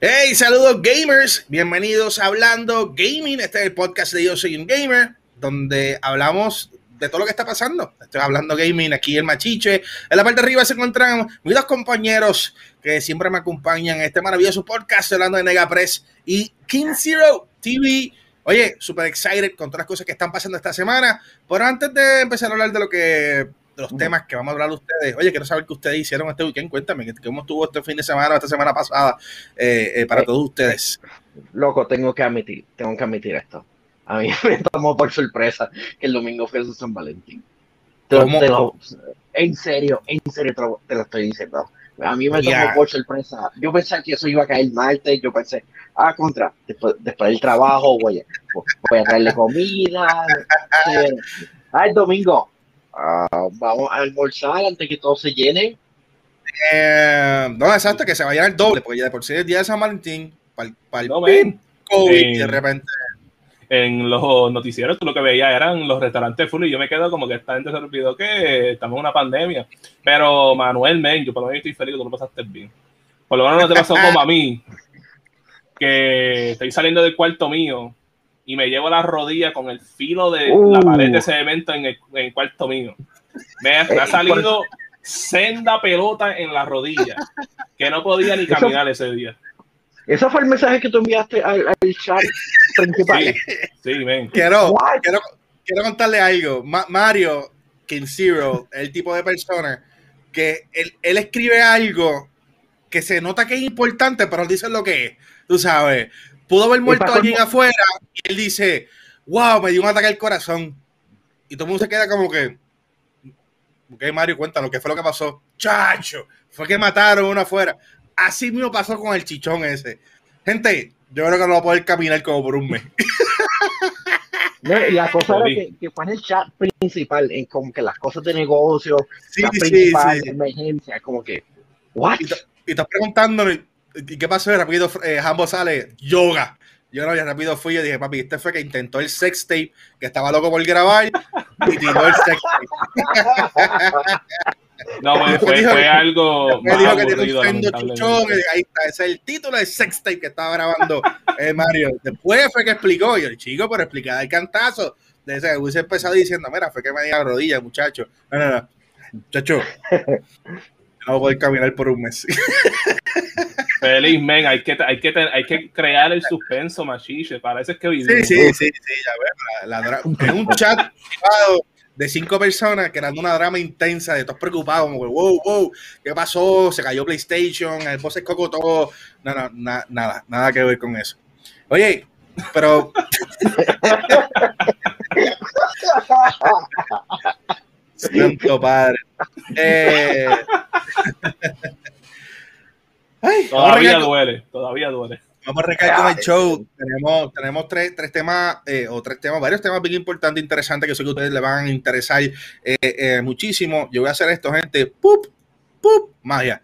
Hey, saludos gamers, bienvenidos a Hablando Gaming. Este es el podcast de Yo Soy un Gamer, donde hablamos de todo lo que está pasando. Estoy hablando gaming aquí el Machiche. En la parte de arriba se encuentran mis dos compañeros que siempre me acompañan en este maravilloso podcast hablando de Negapress y King Zero TV. Oye, super excited con todas las cosas que están pasando esta semana. Pero antes de empezar a hablar de lo que de los temas que vamos a hablar ustedes. Oye, quiero saber qué ustedes hicieron este weekend. Cuéntame, ¿cómo estuvo este fin de semana, esta semana pasada eh, eh, para todos ustedes? Loco, tengo que admitir, tengo que admitir esto. A mí me tomó por sorpresa que el domingo fue su San Valentín. en serio, en serio te lo, estoy diciendo. A mí me tomó por sorpresa. Yo pensé que eso iba a caer martes. Yo pensé, ah, contra, después, del trabajo voy a, voy a traerle comida. ah, el domingo, Ah, vamos a almorzar antes que todo se llene. Eh, no, exacto, que se vaya el doble, porque ya de por sí el día de San Valentín, para el COVID, de repente. En los noticieros, tú lo que veías eran los restaurantes full y yo me quedo como que esta gente se olvidó que estamos en una pandemia. Pero Manuel, men, yo por lo menos estoy feliz que tú lo pasaste bien. Por lo menos no te pasó como a mí, que estoy saliendo del cuarto mío y me llevo la rodilla con el filo de la pared de uh. cemento en el, en el cuarto mío. Me ha, eh, salido senda pelota en la rodilla, que no podía ni caminar ese día. Ese fue el mensaje que tú enviaste al, chat principal. Sí, sí Quiero, quiero, quiero, contarle algo. Mario King Zero, el tipo de persona que él, él, escribe algo que se nota que es importante, pero él dice lo que es. Tú sabes, Pudo haber muerto alguien afuera y él dice, wow, me dio un ataque al corazón. Y todo el mundo se queda como que, ok, Mario, cuéntanos, ¿qué fue lo que pasó? Chacho, fue que mataron uno afuera. Así mismo pasó con el chichón ese. Gente, yo creo que no va a poder caminar como por un mes. la cosa era que, que, fue en el chat principal, en como que las cosas de negocio, sí, la principal, sí, emergencia, como que, ¿what? Y, estás preguntándole, ¿Y qué pasó? Rápido, eh, sale, yoga. Yo no, ya rápido fui, yo dije, papi, este fue que intentó el sex tape, que estaba loco por grabar, y tiró el sex tape. No, fue, fue algo. Me dijo que tiene un chuchón, ahí está, ese es el título del sex tape que estaba grabando eh, Mario. Después fue que explicó, yo, el chico, pero explicaba el cantazo. De ese, hubiese empezado diciendo, mira, fue que me di la rodilla, muchacho. No, no, no. Muchacho, no voy a caminar por un mes. Feliz, men, hay que, hay, que, hay que crear el suspenso, machiche. Parece que Sí, sí, sí, sí, ya la, en un chat privado de cinco personas creando una drama intensa de todos preocupados, como wow, wow, ¿qué pasó? Se cayó PlayStation, el boss se cocotó. No, no, nada, nada que ver con eso. Oye, pero. Santo padre. Eh... todavía duele, todavía duele. Vamos a recaer con el show. Tenemos, tenemos tres, tres temas, eh, o tres temas, varios temas bien importantes, interesantes, que sé que a ustedes les van a interesar eh, eh, muchísimo. Yo voy a hacer esto, gente. ¡Pup! ¡Pup! Magia.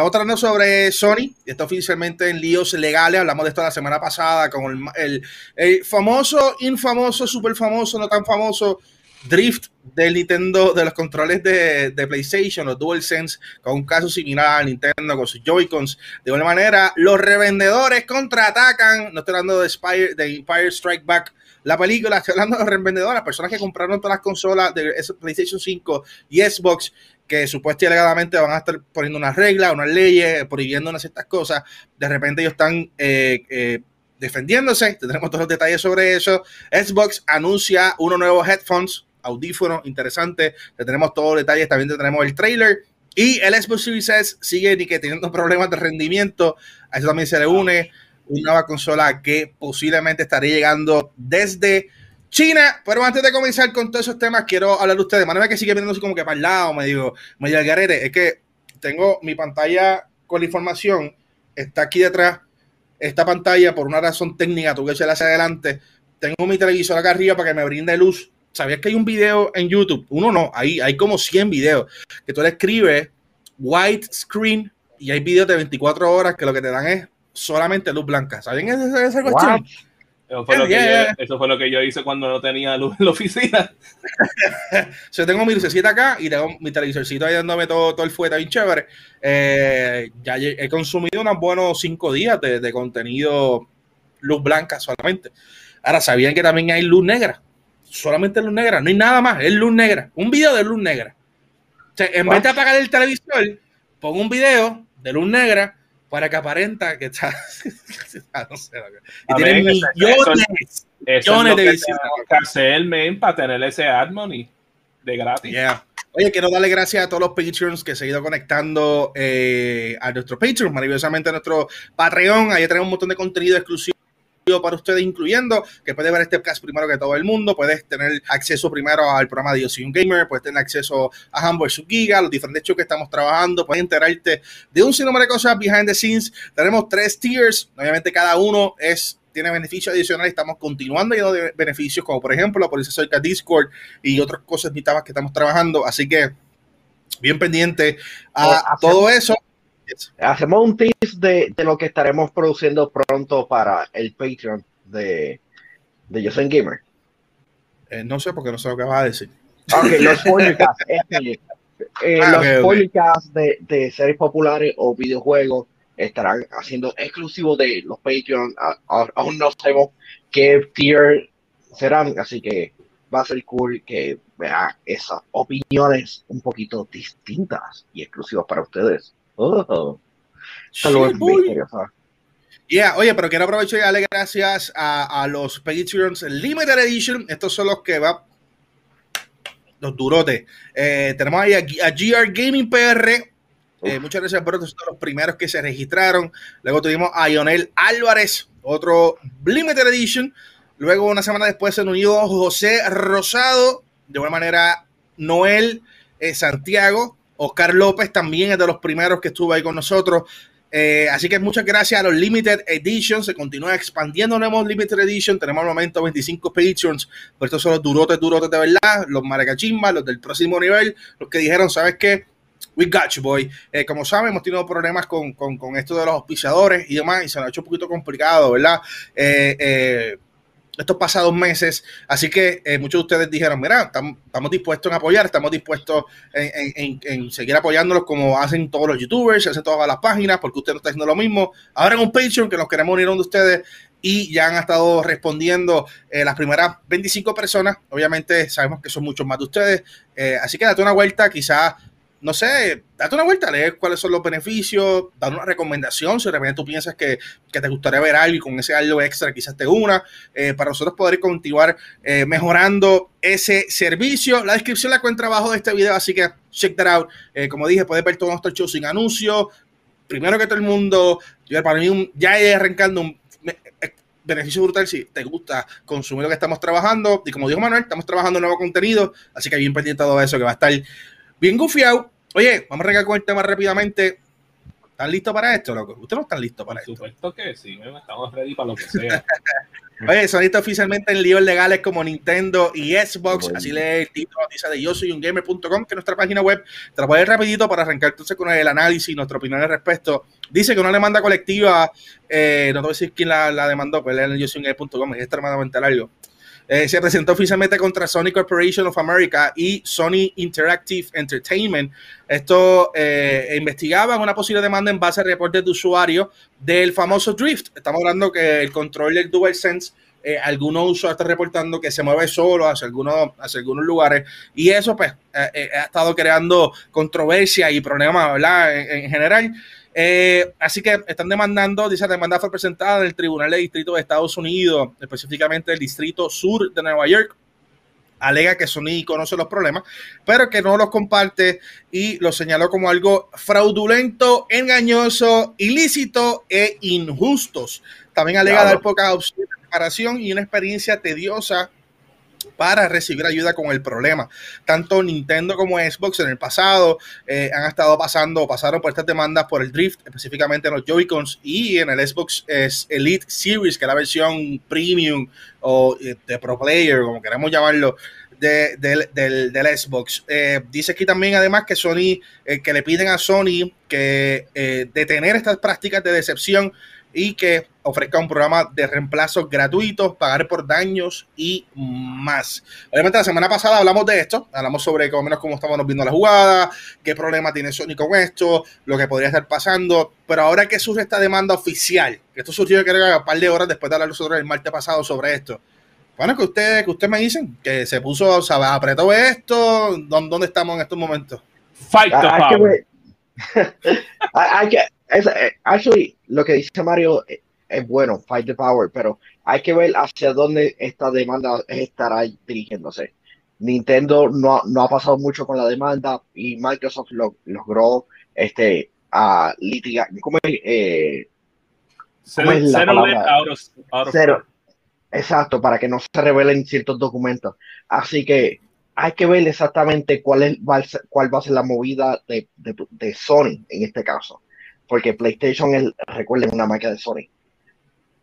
otra no sobre Sony. Está oficialmente en líos legales. Hablamos de esto la semana pasada con el, el famoso, infamoso, súper famoso, no tan famoso drift del Nintendo, de los controles de, PlayStation, los DualSense, con un caso similar a Nintendo con sus Joy-Cons. De alguna manera, los revendedores contraatacan. No estoy hablando de, Spire, de Empire Strike Back, la película, estoy hablando de los revendedores, personas que compraron todas las consolas de PlayStation 5 y Xbox, que supuestamente alegadamente van a estar poniendo unas reglas, unas leyes, prohibiendo unas ciertas cosas. De repente ellos están eh, eh, defendiéndose. Tendremos todos los detalles sobre eso. Xbox anuncia unos nuevos headphones audífono interesante. Le tenemos todos los detalles, también tenemos el trailer. Y el Xbox Series S sigue que teniendo problemas de rendimiento. A eso también se le une una nueva consola que posiblemente estaría llegando desde China. Pero antes de comenzar con todos esos temas, quiero hablar de ustedes. Manera que sigue viéndose como que para el lado, me digo, me digo, garete. Es que tengo mi pantalla con la información, está aquí detrás. Esta pantalla, por una razón técnica, tuve que echarla hacia adelante. Tengo mi televisor acá arriba para que me brinde luz ¿Sabías que hay un video en YouTube? Uno no, hay, hay como 100 videos que tú le escribes white screen y hay videos de 24 horas que lo que te dan es solamente luz blanca. ¿Saben esa, esa cuestión? Eso fue, lo que Yo, eso fue lo que yo hice cuando no tenía luz en la oficina. yo tengo mi lucecita acá y tengo mi televisorcito ahí dándome todo, todo el fuerte bien chévere. Eh, ya he consumido unos buenos cinco días de, de, contenido luz blanca solamente. Ahora, ¿sabían que también hay luz negra? Solamente luz negra, no hay nada más, es luz negra. Un video de luz negra. O sea, en vez de apagar el televisor, pongo un video de luz negra para que aparenta que está. no sé, y tiene millones, millones de visitas. Que hacer, para tener ese ad money de gratis. Oye, quiero darle gracias a todos los Patreons que se han ido conectando eh, a nuestro Patreon, maravillosamente a nuestro Patreon. Ahí tenemos un montón de contenido exclusivo para ustedes, incluyendo que puedes ver este podcast primero que todo el mundo, puedes tener acceso primero al programa de Yo Soy un Gamer, puedes tener acceso a Humble Giga, los diferentes shows que estamos trabajando, puedes enterarte de un sinnúmero de cosas behind the scenes. Tenemos tres tiers, obviamente cada uno es tiene beneficios adicionales, estamos continuando y de beneficios, como por ejemplo la Policía Cerca Discord y otras cosas que estamos trabajando, así que bien pendiente a todo eso. Hacemos un tips de, de, lo que estaremos produciendo pronto para el Patreon de, de Yo Soy Gamer. Eh, no sé porque no sé lo que vas a decir. Ok, los podcasts. Este, eh, ah, los podcasts de, de, series populares o videojuegos estarán haciendo exclusivos de los Patreon. aún no sabemos qué tier serán, así que va a ser cool que vea esas opiniones un poquito distintas y exclusivas para ustedes. Oh. oye, pero quiero aprovechar y darle gracias a, los Patreons Limited Edition. Estos son los que va los durotes. Eh, tenemos ahí a, GR Gaming PR. Eh, muchas gracias por estos son los primeros que se registraron. Luego tuvimos a Ionel Álvarez, otro Limited Edition. Luego, una semana después, se unió José Rosado. De alguna manera, Noel eh, Santiago. Oscar López también es de los primeros que estuvo ahí con nosotros. Eh, así que muchas gracias a los Limited Edition. Se continúa expandiendo. Tenemos Limited Edition. Tenemos al momento 25 Patreons. Pero estos son los durotes, durotes de verdad. Los maracachimbas, los del próximo nivel. Los que dijeron, ¿sabes qué? We got you, boy. Eh, como saben, hemos tenido problemas con, con, con, esto de los auspiciadores y demás. Y se nos ha hecho un poquito complicado, ¿verdad? eh, eh estos pasados meses. Así que eh, muchos de ustedes dijeron, mira, estamos dispuestos en apoyar, estamos dispuestos en, seguir apoyándolos como hacen todos los youtubers, hacen todas las páginas, porque usted no está haciendo lo mismo. Ahora en un Patreon que nos queremos unir a de ustedes y ya han estado respondiendo eh, las primeras 25 personas. Obviamente sabemos que son muchos más de ustedes. Eh, así que date una vuelta, quizás no sé, date una vuelta, leer cuáles son los beneficios, dar una recomendación si de repente tú piensas que, te gustaría ver algo y con ese algo extra quizás te una, eh, para nosotros poder continuar eh, mejorando ese servicio. La descripción la encuentra abajo de este video, así que check that out. Eh, como dije, puedes ver todo nuestro show sin anuncios. Primero que todo el mundo, para mí ya he arrancando un beneficio brutal si te gusta consumir lo que estamos trabajando. Y como dijo Manuel, estamos trabajando nuevo contenido, así que bien pendiente todo eso que va a estar bien gufiado. Oye, vamos a arrancar con el tema rápidamente. ¿Están listos para esto, loco? Ustedes no están listos para esto. supuesto que sí, estamos ready para lo que sea. Oye, son listos oficialmente en líos legales como Nintendo y Xbox. Así lee el título, dice de yo soy un gamer.com, que es nuestra página web. Te lo voy a ir rapidito para arrancar entonces con el análisis y nuestra opinión al respecto. Dice que una demanda colectiva, eh, no te voy a decir quién la, la demandó, pero pues en yo soy un gamer.com, es extremadamente largo. Eh, se presentó oficialmente contra Sony Corporation of America y Sony Interactive Entertainment. Esto eh, investigaba una posible demanda en base a reportes de usuarios del famoso Drift. Estamos hablando que el control del DualSense eh, algunos usuarios están reportando que se mueve solo hacia algunos, hacia algunos lugares y eso pues eh, ha estado creando controversia y problemas ¿verdad? en general. Eh, así que están demandando, dice la demanda fue presentada en el Tribunal de Distrito de Estados Unidos, específicamente el Distrito Sur de Nueva York. Alega que Sony conoce los problemas, pero que no los comparte y lo señaló como algo fraudulento, engañoso, ilícito e injustos. También alega dar poca opción de preparación y una experiencia tediosa para recibir ayuda con el problema. Tanto Nintendo como Xbox en el pasado eh, han estado pasando, pasaron por estas demandas por el drift, específicamente en los Joy-Cons y en el Xbox Elite Series, que es la versión premium o eh, de Pro Player, como queremos llamarlo, del, del, Xbox. Eh, dice aquí también además que Sony, que le piden a Sony que detener estas prácticas de decepción y que ofrezca un programa de reemplazos gratuitos, pagar por daños y más. Obviamente la semana pasada hablamos de esto, hablamos sobre cómo menos cómo estábamos viendo la jugada, qué problema tiene Sony con esto, lo que podría estar pasando, pero ahora que surge esta demanda oficial, que esto surgió creo que un par de horas después de hablar nosotros el martes pasado sobre esto. Bueno, que ustedes que usted me dicen que se puso, o sea, apretó esto, ¿dónde estamos en estos momentos? Fight the power. hay que, eh, actually, lo que dice Mario eh, es bueno, fight the power, pero hay que ver hacia dónde esta demanda estará dirigiéndose. Nintendo no, no ha pasado mucho con la demanda y Microsoft logró este a litigar. ¿Cómo es, eh, ¿cómo es la cero, Exacto, para que no se revelen ciertos documentos. Así que hay que ver exactamente cuál, es, cuál va a ser la movida de, de, de Sony en este caso porque PlayStation es, recuerden, una marca de Sony.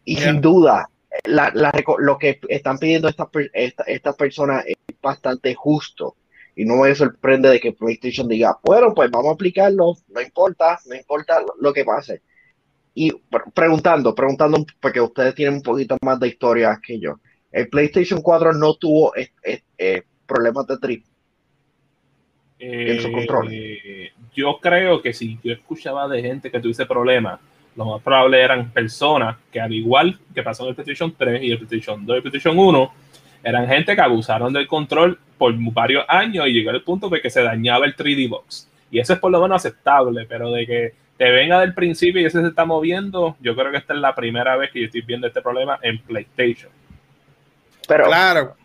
Y sin duda, la, lo que están pidiendo estas esta, personas es bastante justo. Y no me sorprende de que PlayStation diga, bueno, pues vamos a aplicarlo, no importa, no importa lo, que pase. Y preguntando, preguntando, porque ustedes tienen un poquito más de historia que yo. El PlayStation 4 no tuvo eh, problemas de trip en su control. Eh, yo creo que si yo escuchaba de gente que tuviese problemas, lo más probable eran personas que al igual que pasó en el PlayStation 3 y el PlayStation 2 y el PlayStation 1, eran gente que abusaron del control por varios años y llegó al punto de que se dañaba el 3D Box. Y eso es por lo menos aceptable, pero de que te venga del principio y ese se está moviendo, yo creo que esta es la primera vez que yo estoy viendo este problema en PlayStation. Pero, claro.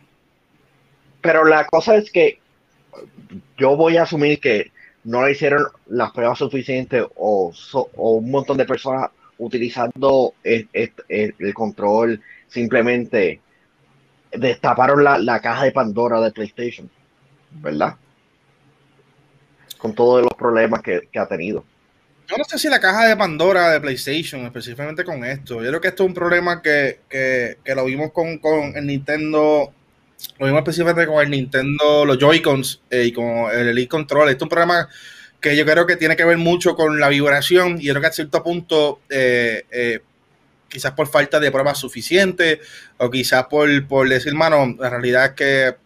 Pero la cosa es que yo voy a asumir que no le hicieron las pruebas suficientes o, un montón de personas utilizando el, control simplemente destaparon la, caja de Pandora de PlayStation, ¿verdad? Con todos los problemas que, ha tenido. Yo no sé si la caja de Pandora de PlayStation, específicamente con esto. Yo creo que esto es un problema que, lo vimos con, con el Nintendo lo mismo específicamente con el Nintendo, los Joy-Cons eh, y con el Elite Control. Este es un problema que yo creo que tiene que ver mucho con la vibración y creo que a cierto punto, eh, eh, quizás por falta de pruebas suficientes o quizás por, por decir, mano, la realidad es que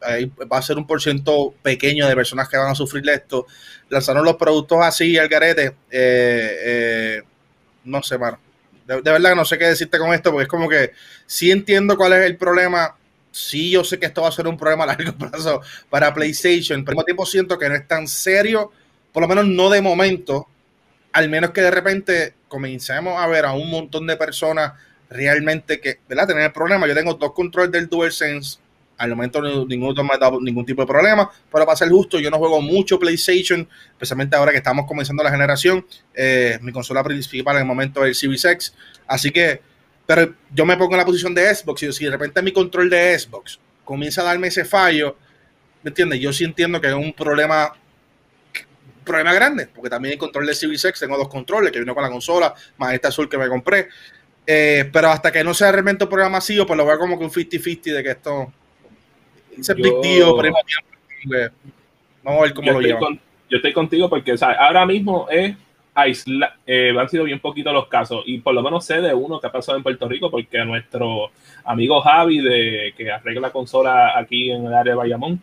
va a ser un porcentaje pequeño de personas que van a sufrir esto. Lanzaron los productos así al garete. no sé, mano. De, de verdad no sé qué decirte con esto porque es como que sí entiendo cuál es el problema sí, yo sé que esto va a ser un problema a largo plazo para PlayStation, pero al mismo tiempo siento que no es tan serio, por lo menos no de momento, al menos que de repente comencemos a ver a un montón de personas realmente que, ¿verdad? Tener el problema. Yo tengo dos controles del DualSense, al momento ninguno me ha dado ningún tipo de problema, pero para ser justo, yo no juego mucho PlayStation, especialmente ahora que estamos comenzando la generación. Eh, mi consola principal en el momento es el Series así que pero yo me pongo en la posición de Xbox y si de repente mi control de Xbox comienza a darme ese fallo, ¿me entiendes? Yo sí entiendo que es un problema problema grande, porque también el control de Series X tengo dos controles que vino con la consola, más este azul que me compré. Eh, pero hasta que no sea realmente un problema masivo, pues lo veo como que un 50-50 de que esto es big deal, pues, Vamos a ver cómo lo llevan. yo estoy contigo porque o sea, ahora mismo es aisla, eh, han sido bien poquitos los casos. Y por lo menos sé de uno que ha pasado en Puerto Rico porque a nuestro amigo Javi de que arregla consola aquí en el área de Bayamón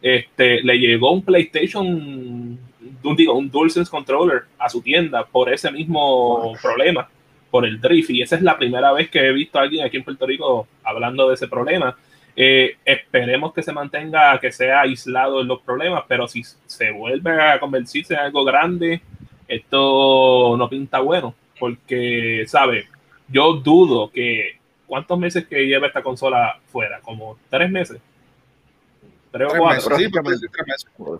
este, le llegó un PlayStation un, digo, un DualSense controller a su tienda por ese mismo problema por el drift. Y esa es la primera vez que he visto a alguien aquí en Puerto Rico hablando de ese problema. Eh, esperemos que se mantenga, que sea aislado en los problemas, pero si se vuelve a convertirse en algo grande, esto no pinta bueno, porque, ¿sabes? Yo dudo que. ¿Cuántos meses que lleva esta consola fuera? ¿Como tres meses? ¿Tres, o cuatro? sí, tres meses.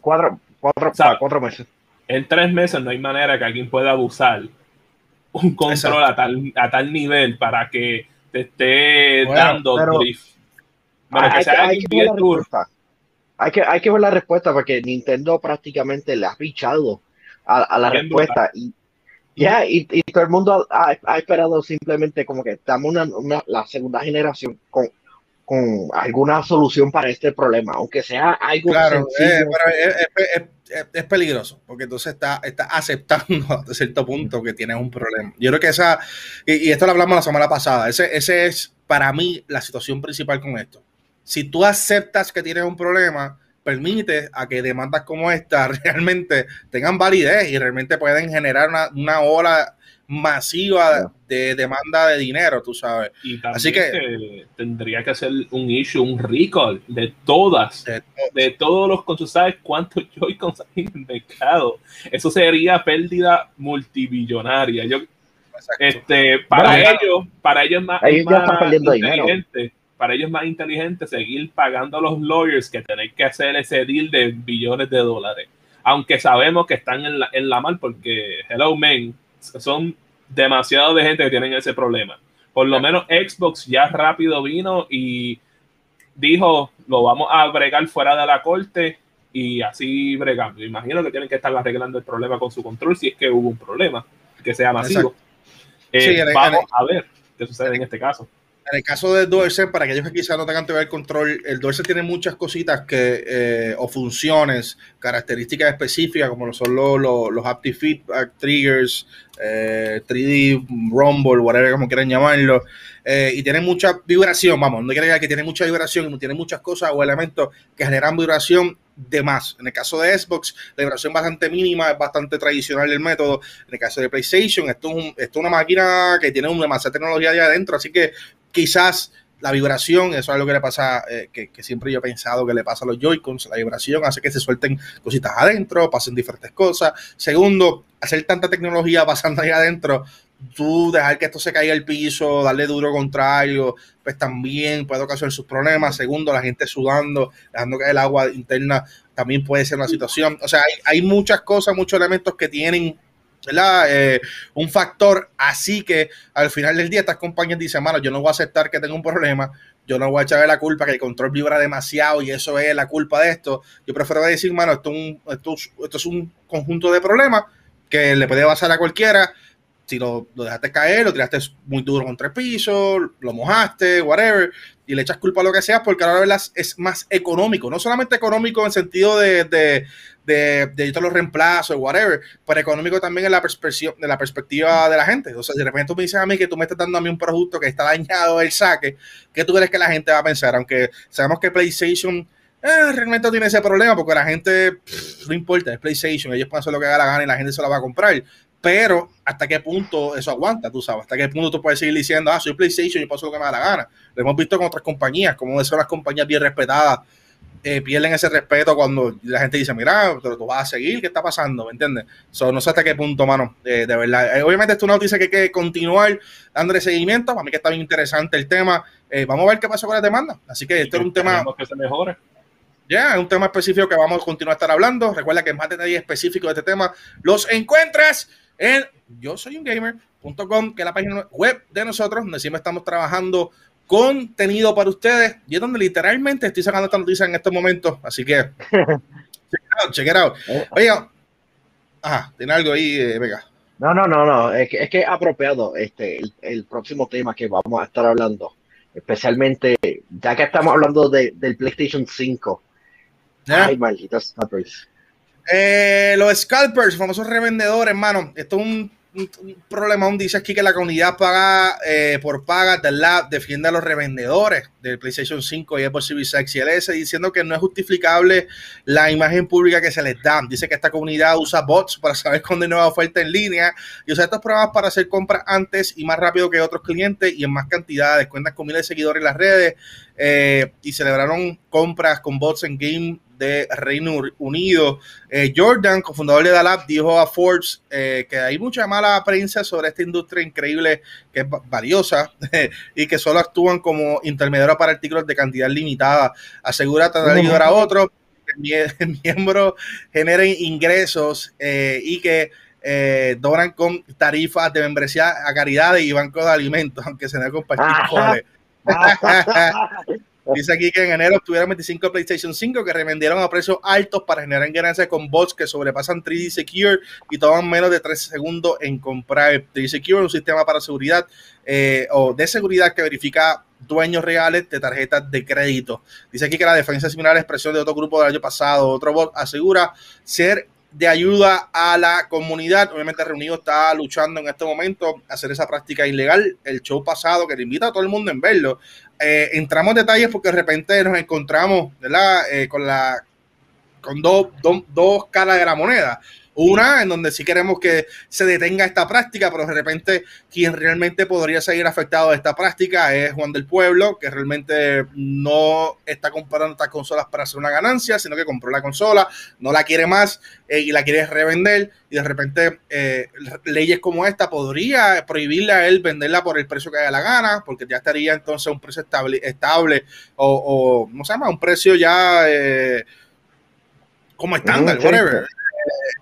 Cuatro, cuatro, cuatro meses. En tres meses no hay manera que alguien pueda abusar un control a tal, a tal nivel para que te esté dando drift. hay, que, hay, que ver la respuesta. Hay, que, hay que ver la respuesta porque Nintendo prácticamente le ha pichado a, la respuesta. Y, ya, y, todo el mundo ha, esperado simplemente como que estamos una, la segunda generación con con alguna solución para este problema, aunque sea algo claro, eh, es, peligroso, porque entonces está, está aceptando a cierto punto que tienes un problema. Yo creo que esa, y, esto lo hablamos la semana pasada, ese, ese es para mí la situación principal con esto. Si tú aceptas que tienes un problema, permite a que demandas como esta realmente tengan validez y realmente pueden generar una, una ola masiva de demanda de dinero, tú sabes. Así que tendría que hacer un issue, un recall de todas, de, todos los con sabes cuántos Joy-Cons hay en el mercado. Eso sería pérdida multibillonaria. Yo, este, para ellos, para ellos más, inteligente, para ellos más inteligente seguir pagando a los lawyers que tener que hacer ese deal de billones de dólares. Aunque sabemos que están en la, en la mal porque, hello, men, son demasiado de gente que tienen ese problema. Por lo menos Xbox ya rápido vino y dijo, lo vamos a bregar fuera de la corte y así bregando. Imagino que tienen que estar arreglando el problema con su control si es que hubo un problema, que sea masivo. Eh, vamos a ver qué sucede en este caso. En el caso del DualSense, para aquellos que quizás no tengan todavía el control, el DualSense tiene muchas cositas que, eh, o funciones, características específicas, como son los, los, los Haptic Feedback Triggers, 3D, eh, Rumble, whatever como quieran llamarlo, eh, y tiene mucha vibración, vamos, no quiere decir que tiene mucha vibración, tiene muchas cosas o elementos que generan vibración de más. En el caso de Xbox, la vibración bastante mínima, es bastante tradicional el método. En el caso de PlayStation, esto es, una máquina que tiene una demasiada tecnología allá adentro, así que quizás la vibración, eso es lo que le pasa, eh, que, siempre yo he pensado que le pasa a los Joy-Cons, la vibración hace que se suelten cositas adentro, pasen diferentes cosas. Segundo, hacer tanta tecnología pasando ahí adentro, tú dejar que esto se caiga al piso, darle duro contra algo, pues también puede ocasionar sus problemas. Segundo, la gente sudando, dejando caer el agua interna, también puede ser una situación. O sea, hay, hay muchas cosas, muchos elementos que tienen eh, un factor, así que al final del día estas compañías dicen, mano, yo no voy a aceptar que tengo un problema, yo no voy a echarle la culpa que el control vibra demasiado y eso es la culpa de esto. Yo prefiero decir, mano, esto, esto, esto es un conjunto de problemas que le puede pasar a cualquiera. Si lo, lo, dejaste caer, lo tiraste muy duro contra el piso, lo mojaste, whatever, y le echas culpa a lo que sea, porque ahora es más económico. No solamente económico en sentido de, de, de todos los reemplazos, whatever, pero económico también en la, de la perspectiva de la gente. O sea, de repente tú me dices a mí que tú me estás dando a mí un producto que está dañado el saque, ¿qué tú crees que la gente va a pensar? Aunque sabemos que PlayStation eh, realmente tiene ese problema porque la gente no importa, es PlayStation, ellos pueden hacer lo que haga la gana y la gente se la va a comprar. Pero hasta qué punto eso aguanta, tú sabes, hasta qué punto tú puedes seguir diciendo, ah, soy PlayStation y paso lo que me da la gana. Lo hemos visto con otras compañías, como son las compañías bien respetadas eh, pierden ese respeto cuando la gente dice, mira, pero tú vas a seguir, ¿qué está pasando? ¿Me entiendes? no sé hasta qué punto, mano, eh, de verdad. Eh, obviamente esto es una noticia que hay que continuar dándole seguimiento, para mí que está bien interesante el tema. vamos a ver qué pasa con la demanda. Así que esto es un tema... Que se mejore. Ya, es un tema específico que vamos a continuar a estar hablando. Recuerda que más detalles específicos de este tema los encuentras en yo soy un gamer.com, que es la página web de nosotros, donde siempre estamos trabajando contenido para ustedes y es donde literalmente estoy sacando esta noticia en estos momentos. Así que, check it out, Oiga, ajá, tiene algo ahí, eh, venga. No, no, no, no, es que es, que apropiado este, el, próximo tema que vamos a estar hablando, especialmente ya que estamos hablando de, del PlayStation 5. Ay, malditos. Eh, los scalpers, famosos revendedores, hermano. Esto es un un, problema aún dice aquí que la comunidad paga eh, por paga del lab defiende a los revendedores del PlayStation 5 y Xbox Series X y LS diciendo que no es justificable la imagen pública que se les da. Dice que esta comunidad usa bots para saber cuándo hay nueva oferta en línea y usa estos programas para hacer compras antes y más rápido que otros clientes y en más cantidades. Cuentan con miles de seguidores en las redes eh, y celebraron compras con bots en game de Reino Unido. Eh, Jordan, cofundador de Dalab, dijo a Forbes eh, que hay mucha mala prensa sobre esta industria increíble que es valiosa y que solo actúan como intermediarios para artículos de cantidad limitada. Asegura tratar de ayudar a otros, que miembros generen ingresos eh, y que donan con tarifas de membresía a caridad y bancos de alimentos, aunque se no compartir Dice aquí que en enero tuvieron 25 PlayStation 5 que revendieron a precios altos para generar ganancias con bots que sobrepasan 3D Secure y toman menos de 3 segundos en comprar. 3D Secure un sistema para seguridad eh, o de seguridad que verifica dueños reales de tarjetas de crédito. Dice aquí que la defensa similar a la expresión de otro grupo del año pasado. Otro bot asegura ser de ayuda a la comunidad. Obviamente Reunido está luchando en este momento hacer esa práctica ilegal. El show pasado, que le invita a todo el mundo en verlo. Eh, entramos en detalles porque de repente nos encontramos. Eh, con la con dos, dos caras de la moneda. Una en donde sí queremos que se detenga esta práctica, pero de repente quien realmente podría seguir afectado de esta práctica es Juan del Pueblo, que realmente no está comprando estas consolas para hacer una ganancia, sino que compró la consola, no la quiere más eh, y la quiere revender y de repente eh, leyes como esta podría prohibirle a él venderla por el precio que haya la gana, porque ya estaría entonces un precio estable, estable o, o ¿no se llama? Un precio ya... Eh, como estándar, whatever.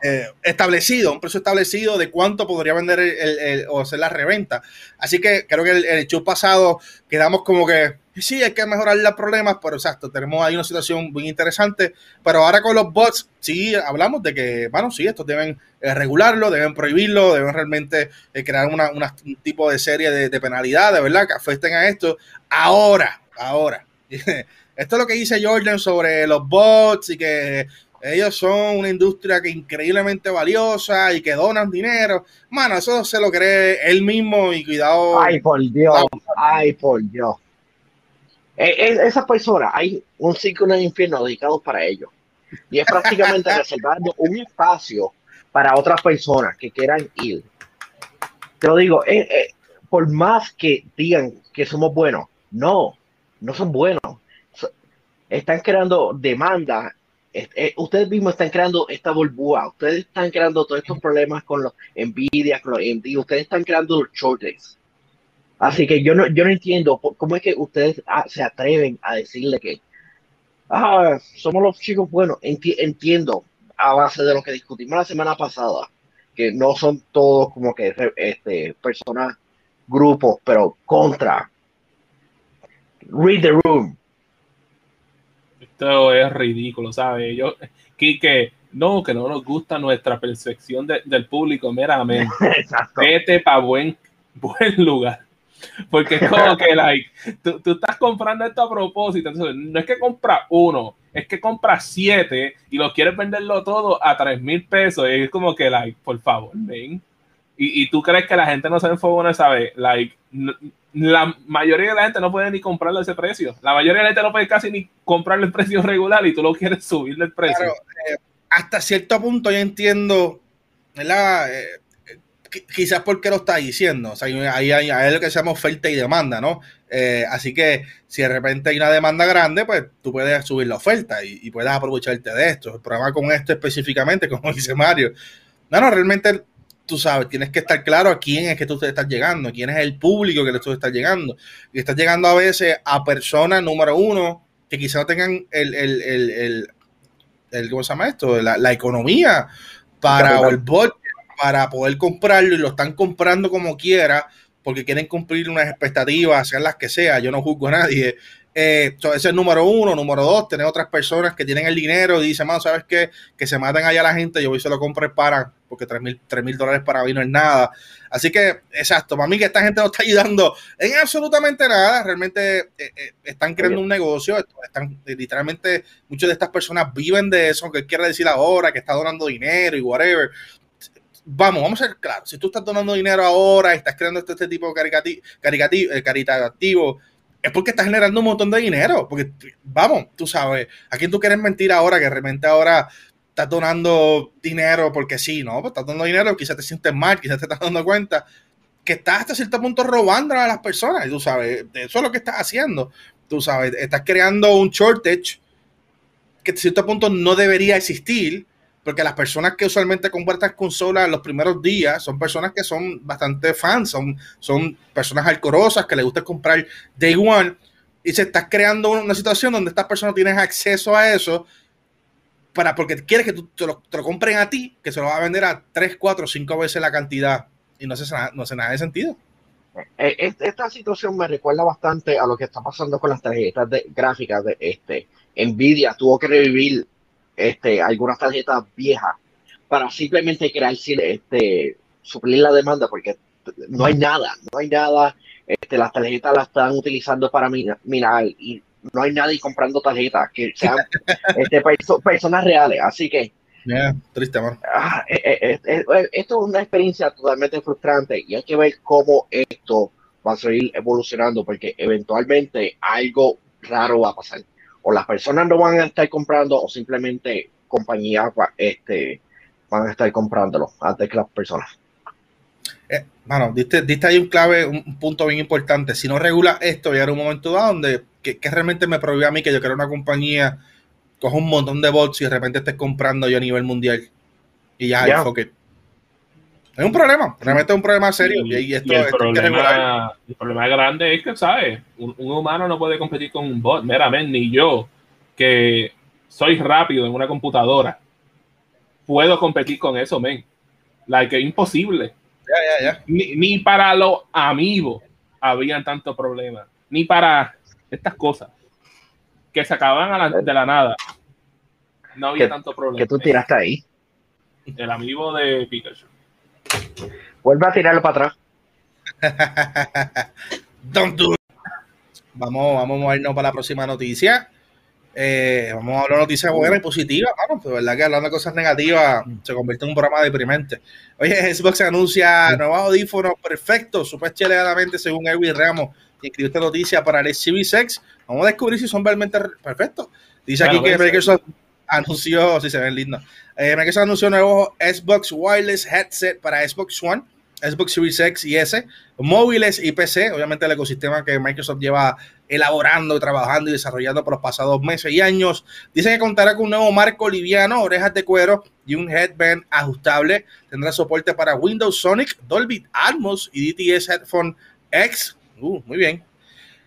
Eh, establecido, un precio establecido de cuánto podría vender el, o hacer la reventa. Así que creo que el, el, show pasado quedamos como que sí, hay que mejorar los problemas, pero exacto, tenemos ahí una situación muy interesante. Pero ahora con los bots, sí hablamos de que, bueno, sí, estos deben eh, regularlo, deben prohibirlo, deben realmente eh, crear una, un tipo de serie de, de penalidades, ¿verdad? Que afecten a esto. Ahora, ahora. Esto es lo que dice Jordan sobre los bots y que ellos son una industria que increíblemente valiosa y que donan dinero. Mano, eso se lo cree él mismo y cuidado. Ay, por Dios. Ay, por Dios. Eh, eh, esas personas, hay un ciclo de infierno dedicado para ellos. Y es prácticamente reservando un espacio para otras personas que quieran ir. Te lo digo, eh, por más que digan que somos buenos, no, no son buenos. Están creando demandas eh, ustedes mismos están creando esta burbuja, ustedes están creando todos estos problemas con los Nvidia, con los AMD, ustedes están creando los shortages. Así que yo no, yo no entiendo cómo es que ustedes ah, se atreven a decirle que ah, somos los chicos buenos. entiendo a base de lo que discutimos la semana pasada, que no son todos como que este, personas, grupos, pero contra. Read the room esto es ridículo, ¿sabes? Yo, que no, que no nos gusta nuestra percepción del público, mira, vete para buen, buen lugar. Porque es como que, like, tú, tú, estás comprando esto a propósito. Entonces, no es que compras uno, es que compras siete y lo quieres venderlo todo a tres mil pesos. Y es como que, like, por favor, ven. Y, y tú crees que la gente no se enfoca, ¿sabes? Like, la mayoría de la gente no puede ni comprarle ese precio. La mayoría de la gente no puede casi ni comprarle el precio regular y tú lo quieres subirle el precio. Eh, hasta cierto punto yo entiendo, ¿verdad? Eh, quizás porque lo está diciendo. O sea, ahí hay, lo que se llama oferta y demanda, ¿no? Eh, así que si de repente hay una demanda grande, pues tú puedes subir la oferta y, y puedes aprovecharte de esto. El problema con esto específicamente, como dice Mario, no, no, realmente tú sabes, tienes que estar claro a quién es que tú te estás llegando, quién es el público que tú estás llegando. Y estás llegando a veces a personas, número uno, que quizás no tengan el, el, el, el, ¿cómo se llama esto? La, economía para o el bot para poder comprarlo y lo están comprando como quiera porque quieren cumplir unas expectativas, sean las que sea. Yo no juzgo a nadie. Eh, ese es el número uno. Número dos, tener otras personas que tienen el dinero y dicen, mano, ¿sabes qué? Que se maten allá la gente, yo voy y se lo compro para, porque 3 mil dólares para mí no es nada. Así que, exacto, para mí que esta gente no está ayudando en absolutamente nada. Realmente eh, eh, están creando un negocio, están literalmente, muchas de estas personas viven de eso, que quiere decir ahora, que está donando dinero y whatever vamos, vamos a ser claros, si tú estás donando dinero ahora y estás creando este, este tipo de caritativo, es porque está generando un montón de dinero. Porque, vamos, tú sabes, ¿a quién tú quieres mentir ahora que realmente ahora estás donando dinero porque sí, ¿no? Pues estás dando dinero, quizás te sientes mal, quizás te estás dando cuenta que estás hasta cierto punto robando a las personas, y tú sabes, eso es lo que estás haciendo, tú sabes, estás creando un shortage que a cierto punto no debería existir, porque las personas que usualmente compran estas consolas los primeros días son personas que son bastante fans, son, son personas alcorosas que les gusta comprar day one y se está creando una situación donde estas personas tienen acceso a eso para porque quieres que tú, te, lo, compren a ti, que se lo va a vender a 3, 4, 5 veces la cantidad y no hace, no hace nada de sentido. eh, esta situación me recuerda bastante a lo que está pasando con las tarjetas gráficas de este. Nvidia tuvo que revivir este, algunas tarjetas viejas para simplemente crear este, suplir la demanda porque no hay nada, no hay nada. Este, las tarjetas las están utilizando para mirar y no hay nadie comprando tarjetas que sean este, personas reales. Así que triste, amor. Ah, eh, eh, eh, esto es una experiencia totalmente frustrante y hay que ver cómo esto va a seguir evolucionando porque eventualmente algo raro va a pasar. O las personas no van a estar comprando o simplemente compañías este, van a estar comprándolo antes que las personas. bueno, diste, diste ahí un clave, un punto bien importante. Si no regula esto, llegará un momento dado donde que, realmente me prohíbe a mí que yo quiera una compañía cojo un montón de bots y de repente estés comprando yo a nivel mundial. Y ya, yeah. fuck Es un problema, realmente es un problema serio. Y, esto, el, problema, el, problema, grande es que, ¿sabes? Un, humano no puede competir con un bot. meramente ni yo, que soy rápido en una computadora, puedo competir con eso, men. Like, es imposible. Ni, ni, para los amigos habían tantos problemas. Ni para estas cosas que se acaban de la nada. No había tanto problema. Que tú tiraste ahí. El amigo de Pikachu. Vuelve a tirarlo para atrás. Don't do Vamos, vamos a movernos para la próxima noticia. Eh, vamos a hablar de noticias buenas y positivas, mano. Pero verdad que hablando de cosas negativas se convierte en un programa deprimente. Oye, Xbox anuncia nuevos audífonos perfectos, super según Edwin Ramos, que escribió esta noticia para el Series Vamos a descubrir si son realmente perfectos. Dice aquí que Microsoft anunció, si se ven lindos, eh, Microsoft anunció un nuevo Xbox Wireless Headset para Xbox One, Xbox Series X y S, móviles y PC, obviamente el ecosistema que Microsoft lleva elaborando, trabajando y desarrollando por los pasados meses y años. Dice que contará con un nuevo marco liviano, orejas de cuero y un headband ajustable. Tendrá soporte para Windows Sonic, Dolby Atmos y DTS Headphone X. Uh, muy bien.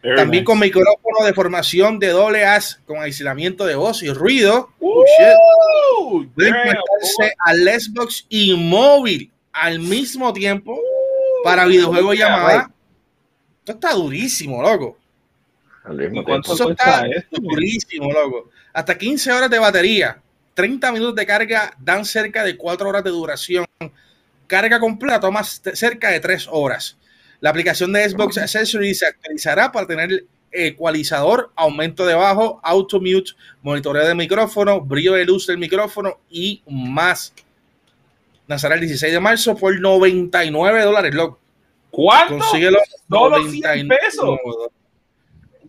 También con micrófono de formación de doble as con aislamiento de voz y ruido. Uh, oh, Pueden conectarse al Xbox y móvil al mismo tiempo para videojuegos y llamadas. Esto está durísimo, loco. Esto está durísimo, loco. Hasta 15 horas de batería, 30 minutos de carga dan cerca de 4 horas de duración. Carga completa toma cerca de 3 horas. La aplicación de Xbox Accessories se actualizará para tener ecualizador, aumento de bajo, auto mute, monitoreo de micrófono, brillo de luz del micrófono y más. Lanzará el 16 de marzo por 99 dólares, loco. ¿Cuánto? Consíguelo. ¿Solo 100 pesos?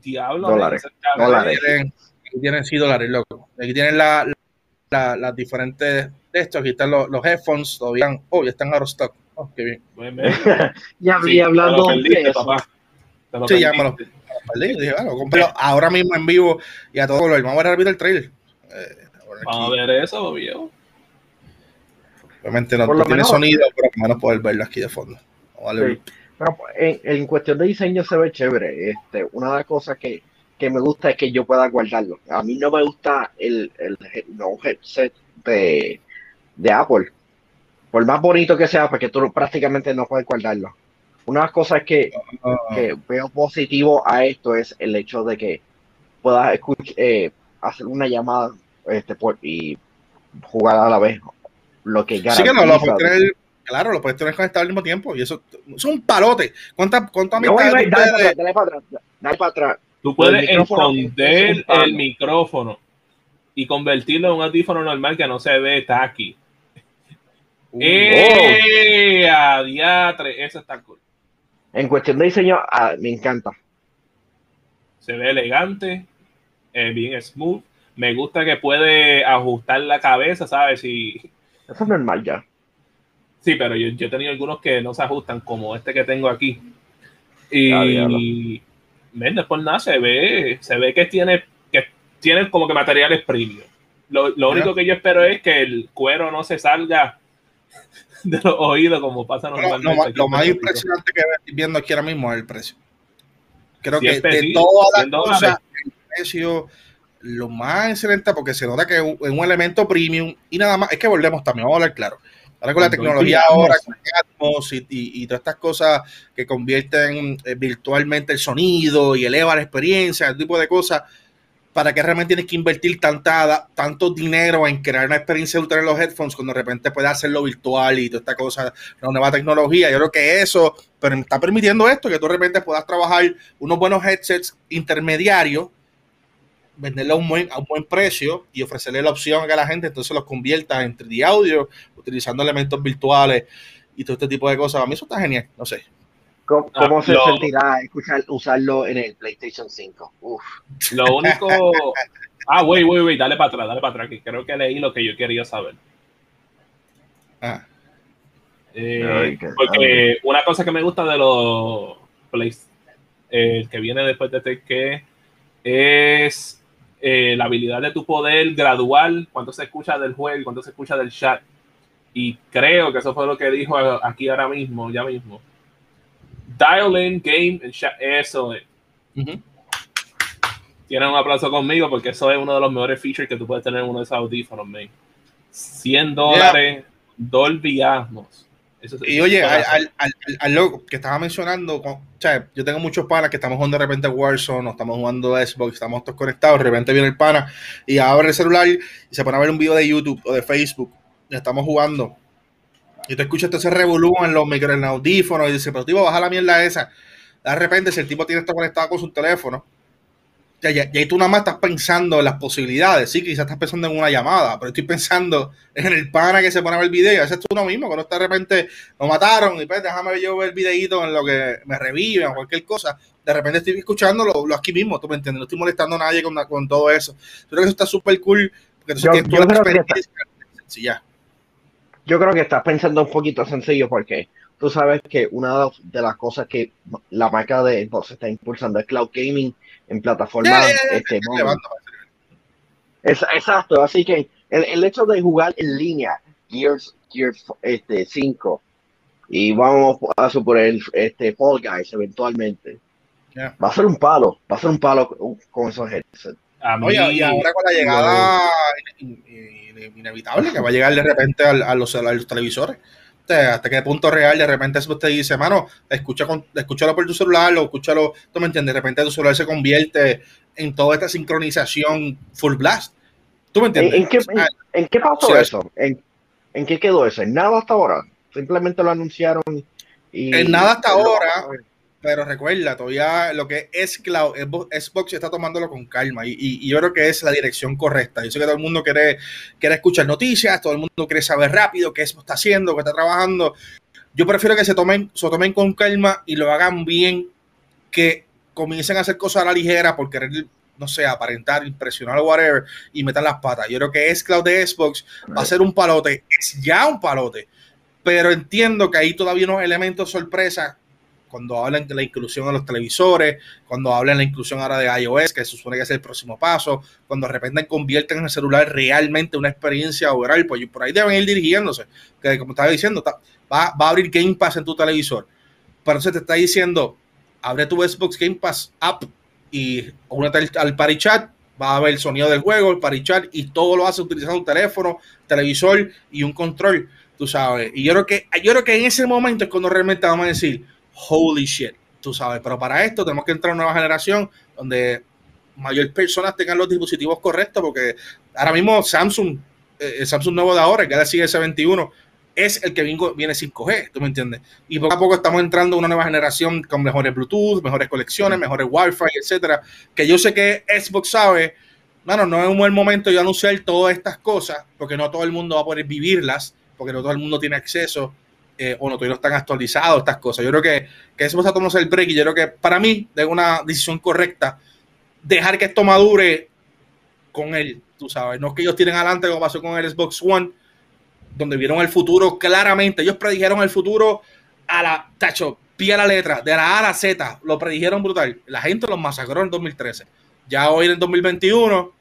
Diablo. Dólares. Dólares. Aquí tienen, sí dólares, loco. Aquí tienen las la, diferentes de estos. Aquí están los, los headphones. Todavía, oh, ya están out of stock. Oh, qué bien. ya había hablando de eso. Sí, ya me lo Dije, bueno, compré ahora mismo en vivo y a todo lo Vamos a ver el trailer. Eh, Vamos a ver eso, obvio. Obviamente no, tiene sonido, pero al menos poder verlo aquí de fondo. Vale. Pero en, en, cuestión de diseño se ve chévere. Este, una de las cosas que, que me gusta es que yo pueda guardarlo. A mí no me gusta el, el, no, headset de, de Apple por más bonito que sea, porque tú prácticamente no puedes guardarlo. Una de las cosas que, ah. que veo positivo a esto es el hecho de que puedas escuchar, eh, hacer una llamada este, por, y jugar a la vez. Lo que sí que no, lo puedes tener, claro, lo puedes tener conectado al mismo tiempo y eso, es un palote. ¿Cuántas cuánta dale, dale, para atrás, dale para atrás. Tú puedes esconder el micrófono y convertirlo en un audífono normal que no se ve, está aquí. Uh, ¡Eh! Eso está cool. En cuestión de diseño, ah, me encanta. Se ve elegante, eh, bien smooth. Me gusta que puede ajustar la cabeza, ¿sabes? Y... Eso es normal ya. Sí, pero yo, he tenido algunos que no se ajustan, como este que tengo aquí. Y vende por nada, se ve, se ve que tiene, que tiene como que materiales premium. Lo, lo único que yo espero es que el cuero no se salga de los oídos como pasa normalmente. lo, más impresionante que estoy viendo aquí ahora mismo es el precio. Creo que de todas las cosas, el precio lo más excelente porque se nota que es un, elemento premium y nada más, es que volvemos también, vamos a hablar claro. Ahora con la tecnología ahora, con Atmos y, y, todas estas cosas que convierten eh, virtualmente el sonido y eleva la experiencia, ese tipo de cosas, ¿para qué realmente tienes que invertir tanta, tanto dinero en crear una experiencia ultra en los headphones cuando de repente puedes hacerlo virtual y toda esta cosa, la nueva tecnología? Yo creo que eso pero está permitiendo esto, que tú de repente puedas trabajar unos buenos headsets intermediarios venderlo a un buen, a un buen precio y ofrecerle la opción a que la gente entonces los convierta en 3D audio, utilizando elementos virtuales y todo este tipo de cosas. A mí eso está genial, no sé. ¿Cómo, ah, se sentirá escuchar, usarlo en el PlayStation 5? Uf. Lo único... ah, wait, wait, wait, dale para atrás, dale para atrás, que creo que leí lo que yo quería saber. Ah. Eh, porque una cosa que me gusta de los Plays, eh, que viene después de este que es eh, la habilidad de tu poder gradual, cuánto se escucha del juego y cuánto se escucha del chat. Y creo que eso fue lo que dijo aquí ahora mismo, ya mismo. Dial in, game, and. Eso es. Tienen un aplauso conmigo porque eso es uno de los mejores features que tú puedes tener en uno de esos audífonos, man. 100 dólares, Dolby Atmos y oye, al, al, al, loco que estaba mencionando, o sea, yo tengo muchos panas que estamos jugando de repente Warzone, o estamos jugando Xbox, estamos todos conectados, de repente viene el pana y abre el celular y se pone a ver un video de YouTube o de Facebook, y estamos jugando. Y tú escuchas ese revolú en los micro en audífonos y dices, pero tipo, baja la mierda esa. De repente, si el tipo tiene esto conectado con su teléfono, ya, ya, tú nada más estás pensando en las posibilidades. Sí, quizás estás pensando en una llamada, pero estoy pensando en el pana que se pone a ver el video. Ese es uno mismo, cuando está de repente lo mataron y pues déjame ver yo ver el videito en lo que me reviven o cualquier cosa. De repente estoy escuchando lo, aquí mismo, tú me entiendes. No estoy molestando a nadie con, con todo eso. creo que eso está súper cool porque yo, yo creo que Yo creo que estás pensando un poquito sencillo porque tú sabes que una de las cosas que la marca de Xbox está impulsando es cloud gaming en plataformas este, exacto, así que el, hecho de jugar en línea Gears, Gears este, 5 y vamos a suponer este Fall Guys eventualmente va a ser un palo, va a ser un palo con esos headsets. Y ahora con la llegada inevitable que va a llegar de repente a, los, a los televisores hasta qué punto real de repente usted dice, mano, escucha con, escúchalo por tu celular o escúchalo, tú me entiendes, de repente tu celular se convierte en toda esta sincronización full blast. ¿Tú me entiendes? ¿En, qué, en, qué pasó eso? ¿En, ¿En, qué quedó eso? ¿En nada hasta ahora? Simplemente lo anunciaron y... En nada hasta ahora. Pero recuerda, todavía lo que es cloud, Xbox está tomándolo con calma y, yo creo que es la dirección correcta. Yo sé que todo el mundo quiere, quiere escuchar noticias, todo el mundo quiere saber rápido qué está haciendo, qué está trabajando. Yo prefiero que se tomen, se tomen con calma y lo hagan bien, que comiencen a hacer cosas a la ligera por querer, no sé, aparentar, impresionar o whatever y metan las patas. Yo creo que es cloud de Xbox va a ser un palote, es ya un palote, pero entiendo que ahí todavía unos elementos sorpresa cuando hablan de la inclusión de los televisores, cuando hablan de la inclusión ahora de iOS, que se supone que es el próximo paso, cuando de repente convierten en el celular realmente una experiencia overall, pues por ahí deben ir dirigiéndose, que como estaba diciendo, va, a abrir Game Pass en tu televisor. Pero se te está diciendo, abre tu Xbox Game Pass app y únete al, Party Chat, va a ver el sonido del juego, el Party Chat, y todo lo hace utilizando un teléfono, televisor y un control, tú sabes. Y yo creo que, yo creo que en ese momento es cuando realmente vamos a decir, holy shit, tú sabes. Pero para esto tenemos que entrar a una nueva generación donde mayor personas tengan los dispositivos correctos, porque ahora mismo Samsung, eh, el Samsung nuevo de ahora, el Galaxy S21, es el que viene 5G, ¿tú me entiendes? Y poco a poco estamos entrando a una nueva generación con mejores Bluetooth, mejores colecciones, mejores Wi-Fi, etcétera. Que yo sé que Xbox sabe, bueno, no es un buen momento de anunciar todas estas cosas, porque no todo el mundo va a poder vivirlas, porque no todo el mundo tiene acceso eh, o no todavía no están actualizados, estas cosas. Yo creo que, que eso a tomarse el break y yo creo que para mí es una decisión correcta dejar que esto madure con él, tú sabes. No es que ellos tienen adelante como pasó con el Xbox One, donde vieron el futuro claramente. Ellos predijeron el futuro a la, tacho, pie a la letra, de la A a la Z, lo predijeron brutal. La gente los masacró en 2013. Ya hoy en el 2021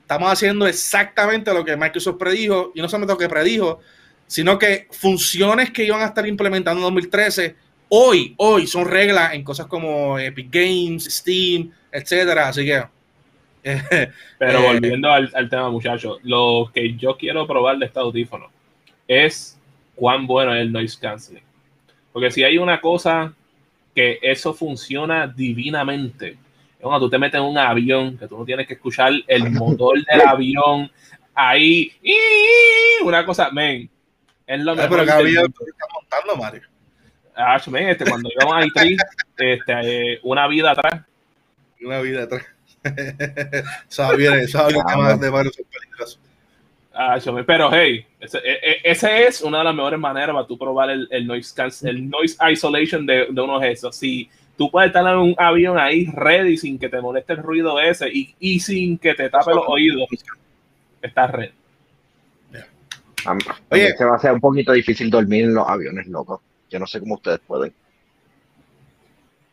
estamos haciendo exactamente lo que Microsoft predijo, y no solamente lo que predijo, sino que funciones que iban a estar implementando en 2013, hoy, hoy son reglas en cosas como Epic Games, Steam, etcétera. Así que. Pero eh, volviendo al, tema, muchachos, lo que yo quiero probar de este audífono es cuán bueno es el noise canceling. Porque si hay una cosa que eso funciona divinamente, es cuando tú te metes en un avión, que tú no tienes que escuchar el motor del avión ahí, una cosa, men, es lo mejor. Pero que avión está montando, Mario. Ah, men, este, cuando íbamos a I3, este, eh, una vida atrás. Una vida atrás. viene, eso habla más de Mario son peligrosos. Ah, pero hey, ese, e, e, ese, es una de las mejores maneras para tú probar el, el noise, el noise isolation de, de uno de esos. Si tú puedes estar en un avión ahí ready sin que te moleste el ruido ese y, y sin que te tape los oídos, estás ready. Oye, se va a hacer un poquito difícil dormir en los aviones, loco. Yo no sé cómo ustedes pueden.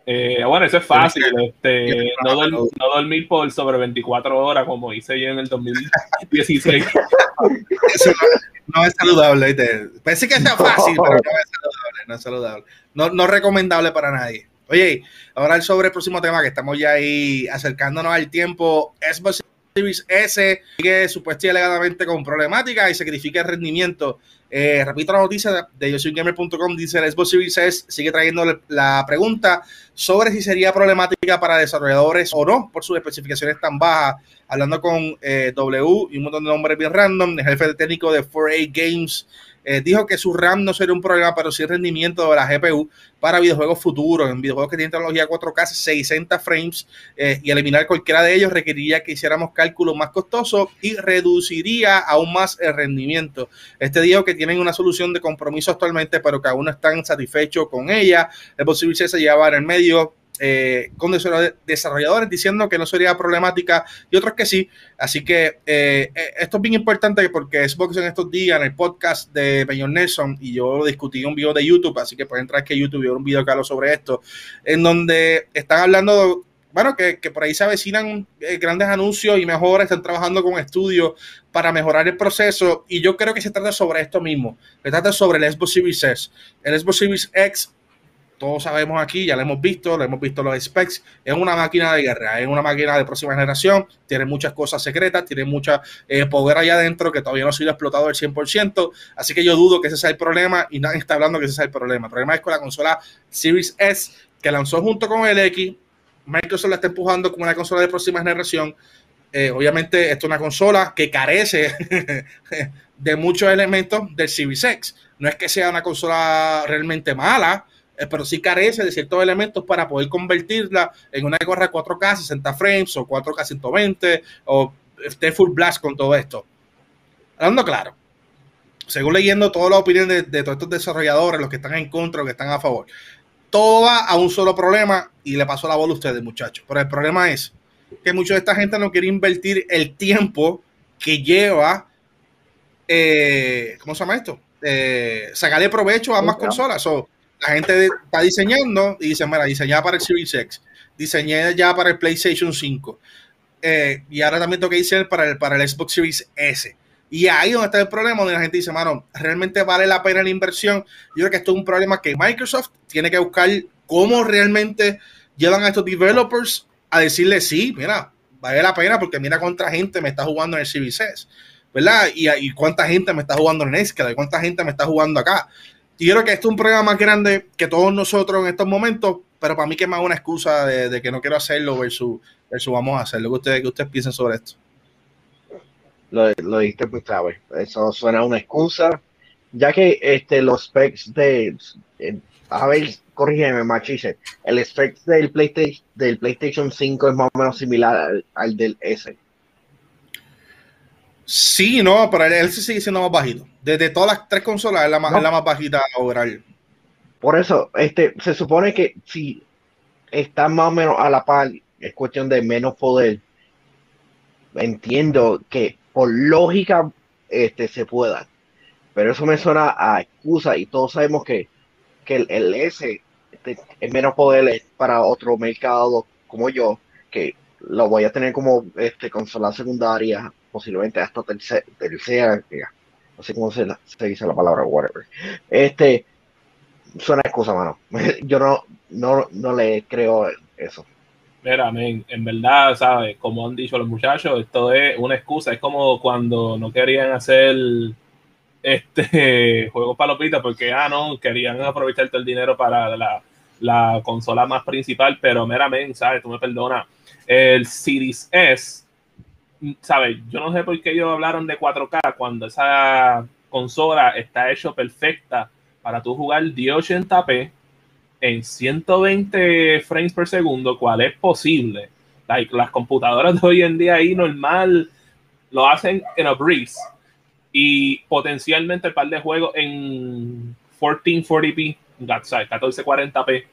Eh, bueno, eso es fácil. Este, no, dormir por sobre 24 horas como hice yo en el 2016. eso no, es saludable. Pensé que sea fácil, pero no es saludable. No es saludable. No, no recomendable para nadie. Oye, ahora sobre el próximo tema que estamos ya ahí acercándonos al tiempo. Xbox S sigue supuestamente con problemática y sacrifica el rendimiento eh, repito la noticia de yo dice el Xbox Series S sigue trayendo la pregunta sobre si sería problemática para desarrolladores o no por sus especificaciones tan bajas. Hablando con eh, W y un montón de nombres bien random, el jefe técnico de 4A Games eh, dijo que su RAM no sería un problema, pero sí el rendimiento de la GPU para videojuegos futuros, en videojuegos que tienen tecnología 4K, 60 frames, eh, y eliminar cualquiera de ellos requeriría que hiciéramos cálculos más costosos y reduciría aún más el rendimiento. Este dijo que tienen una solución de compromiso actualmente, pero que aún no están satisfechos con ella. Es posible que se llevar en el medio eh, con desarrolladores diciendo que no sería problemática y otros que sí. Así que eh, eh, esto es bien importante porque Xbox en estos días, en el podcast de Peñón Nelson, y yo discutí un video de YouTube, así que pueden entrar que YouTube y un video que hablo sobre esto, en donde están hablando bueno, que, que, por ahí se avecinan grandes anuncios y mejoras, están trabajando con estudios para mejorar el proceso y yo creo que se trata sobre esto mismo, se trata sobre el Xbox Series S. El Xbox Series X todos sabemos aquí, ya lo hemos visto, lo hemos visto los specs, es una máquina de guerra, es una máquina de próxima generación, tiene muchas cosas secretas, tiene mucha eh, poder allá adentro que todavía no ha sido explotado al 100%, así que yo dudo que ese sea el problema y nadie está hablando que ese sea el problema. El problema es con la consola Series S que lanzó junto con el X, Microsoft la está empujando como una consola de próxima generación. Eh, obviamente, esto es una consola que carece de muchos elementos del Series X. No es que sea una consola realmente mala, eh, pero sí carece de ciertos elementos para poder convertirla en una que corra 4K 60 frames o 4K 120 o esté full blast con todo esto. Hablando claro, según leyendo todas las opiniones de, todos estos desarrolladores, los que están en contra, los que están a favor, todo va a un solo problema y le paso la bola a ustedes, muchachos. Pero el problema es que mucha de esta gente no quiere invertir el tiempo que lleva, eh, ¿cómo se llama esto? Eh, sacarle provecho a ambas consolas. o la gente está diseñando y dice, mira, diseñé para el Series X, diseñé ya para el PlayStation 5 eh, y ahora también tengo que diseñar para el, para el Xbox Series S. Y ahí donde está el problema, donde la gente dice, mano, ¿realmente vale la pena la inversión? Yo creo que esto es un problema que Microsoft tiene que buscar cómo realmente llevan a estos developers a decirle, sí, mira, vale la pena porque mira cuánta gente me está jugando en el Series S, ¿verdad? Y, y cuánta gente me está jugando en Escala, y cuánta gente me está jugando acá. Y creo que esto es un problema más grande que todos nosotros en estos momentos, pero para mí que es más una excusa de, que no quiero hacerlo versus, versus vamos a hacerlo. ¿Qué ustedes, qué ustedes piensan sobre esto? Lo, lo dijiste muy clave. Eso suena una excusa, ya que este, los specs de... a ver, corrígeme, Machice. El specs del PlayStation, del PlayStation 5 es más o menos similar al, al del S. Sí, no, pero él, se sigue siendo más bajito. Desde todas las tres consolas es la más, la más bajita overall. Por eso, este, se supone que si está más o menos a la par, es cuestión de menos poder. Entiendo que por lógica este, se pueda. Pero eso me suena a excusa y todos sabemos que, que el, el S este, es menos poder para otro mercado como yo, que lo voy a tener como este, consola secundaria posiblemente hasta tercera, no sé cómo se, dice la palabra, whatever. Este, suena excusa, mano. Yo no, no, no le creo eso. Mira, en verdad, ¿sabes? Como han dicho los muchachos, esto es una excusa. Es como cuando no querían hacer este juegos palopitas porque, ah, no, querían aprovechar todo el dinero para la, la consola más principal, pero meramente, ¿sabes? Tú me perdonas. El Series S, ¿sabes? Yo no sé por qué ellos hablaron de 4K cuando esa consola está hecho perfecta para tú jugar 1080p en 120 frames por segundo, cuál es posible. Like, las computadoras de hoy en día ahí normal lo hacen en a breeze y potencialmente el par de juegos en 1440p, 1440p.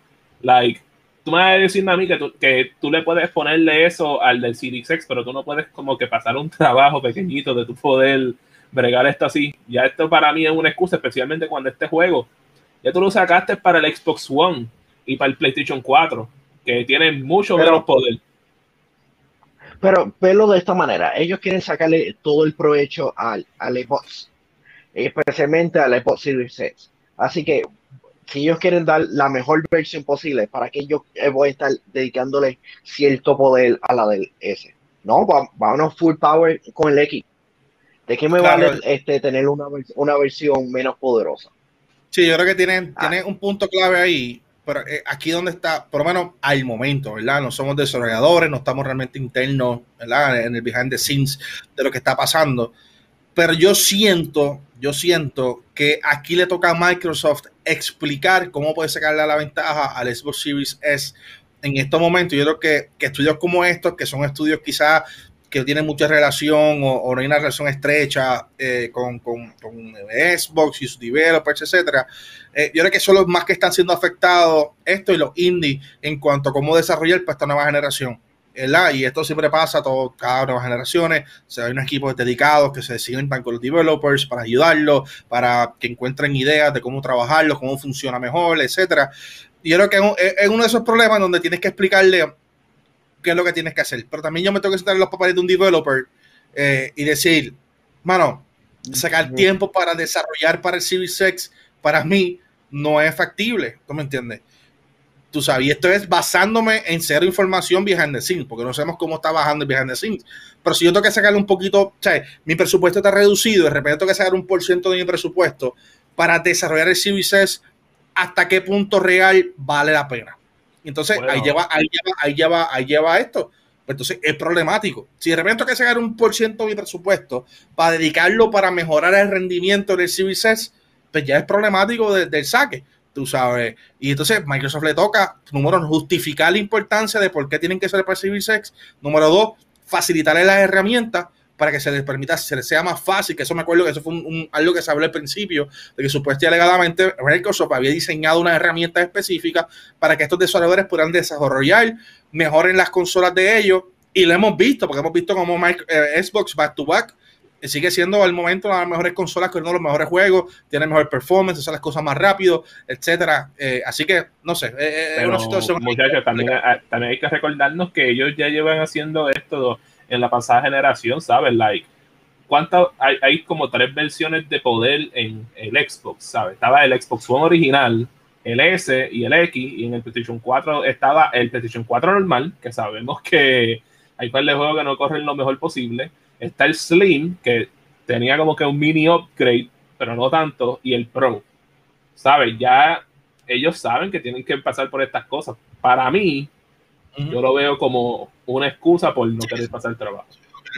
Like, tú me vas a decir a mí que tú, que tú le puedes ponerle eso al del Series X, pero tú no puedes como que pasar un trabajo pequeñito de tu poder bregar esto así. Ya esto para mí es una excusa, especialmente cuando este juego ya tú lo sacaste para el Xbox One y para el PlayStation 4, que tiene mucho menos poder. Pero velo de esta manera, ellos quieren sacarle todo el provecho al, al Xbox, especialmente al Xbox Series X. Así que si ellos quieren dar la mejor versión posible, ¿para que yo voy a estar dedicándole cierto poder a la del S? No, vámonos full power con el X. ¿De qué me vale este, tener una, una versión menos poderosa? Sí, yo creo que tienen, ah. un punto clave ahí, pero eh, aquí donde está, por lo menos al momento, ¿verdad? No somos desarrolladores, no estamos realmente internos, ¿verdad? En el behind the scenes de lo que está pasando. Pero yo siento, yo siento que aquí le toca a Microsoft explicar cómo puede sacarle la ventaja al Xbox Series S en estos momentos. Yo creo que, que estudios como estos, que son estudios quizás que tiene mucha relación o, no hay una relación estrecha eh, con, con, Xbox y sus developers, etcétera. Eh, yo creo que son los más que están siendo afectados, esto y los indie, en cuanto a cómo desarrollar para esta nueva generación. ¿Verdad? Y esto siempre pasa todo, cada nueva generaciones. O hay unos equipos dedicados que se sientan con los developers para ayudarlos, para que encuentren ideas de cómo trabajarlos, cómo funciona mejor, etcétera. Y yo creo que es uno de esos problemas donde tienes que explicarle qué es lo que tienes que hacer. Pero también yo me tengo que sentar en los papeles de un developer eh, y decir, mano, sacar tiempo para desarrollar para el Series X, para mí, no es factible. ¿Tú me entiendes? Tú sabes, y esto es basándome en cero información behind the scenes, porque no sabemos cómo está bajando el behind the scenes. Pero si yo tengo que sacarle un poquito, o sea, mi presupuesto está reducido, de repente tengo que sacar un por ciento de mi presupuesto para desarrollar el X, ¿hasta qué punto real vale la pena? entonces ahí, lleva, ahí, lleva, ahí, lleva, ahí lleva esto. Pues entonces es problemático. Si de repente hay que sacar un por ciento de mi presupuesto para dedicarlo para mejorar el rendimiento del CBCS, pues ya es problemático del saque, tú sabes. Y entonces Microsoft le toca, número uno, justificar la importancia de por qué tienen que ser para CBCS. Número dos, facilitarle las herramientas para que se les permita, se les sea más fácil, que eso me acuerdo que eso fue algo que se habló al principio, de que supuestamente alegadamente Microsoft había diseñado una herramienta específica para que estos desarrolladores puedan desarrollar mejor en las consolas de ellos, y lo hemos visto, porque hemos visto como eh, Xbox back to back sigue siendo al momento las mejores consolas con uno de los mejores juegos, tiene mejor performance, hace las cosas más rápido, etcétera. Eh, así que, no sé, es una situación. Muchachos, también, también, hay que recordarnos que ellos ya llevan haciendo esto en la pasada generación, ¿sabes? Like, ¿cuántas? Hay, hay, como tres versiones de poder en el Xbox, ¿sabes? Estaba el Xbox One original, el S y el X, y en el PlayStation 4 estaba el PlayStation 4 normal, que sabemos que hay par de juegos que no corren lo mejor posible. Está el Slim, que tenía como que un mini upgrade, pero no tanto, y el Pro. ¿Sabes? Ya ellos saben que tienen que pasar por estas cosas. Para mí, yo lo veo como una excusa por no querer pasar el trabajo.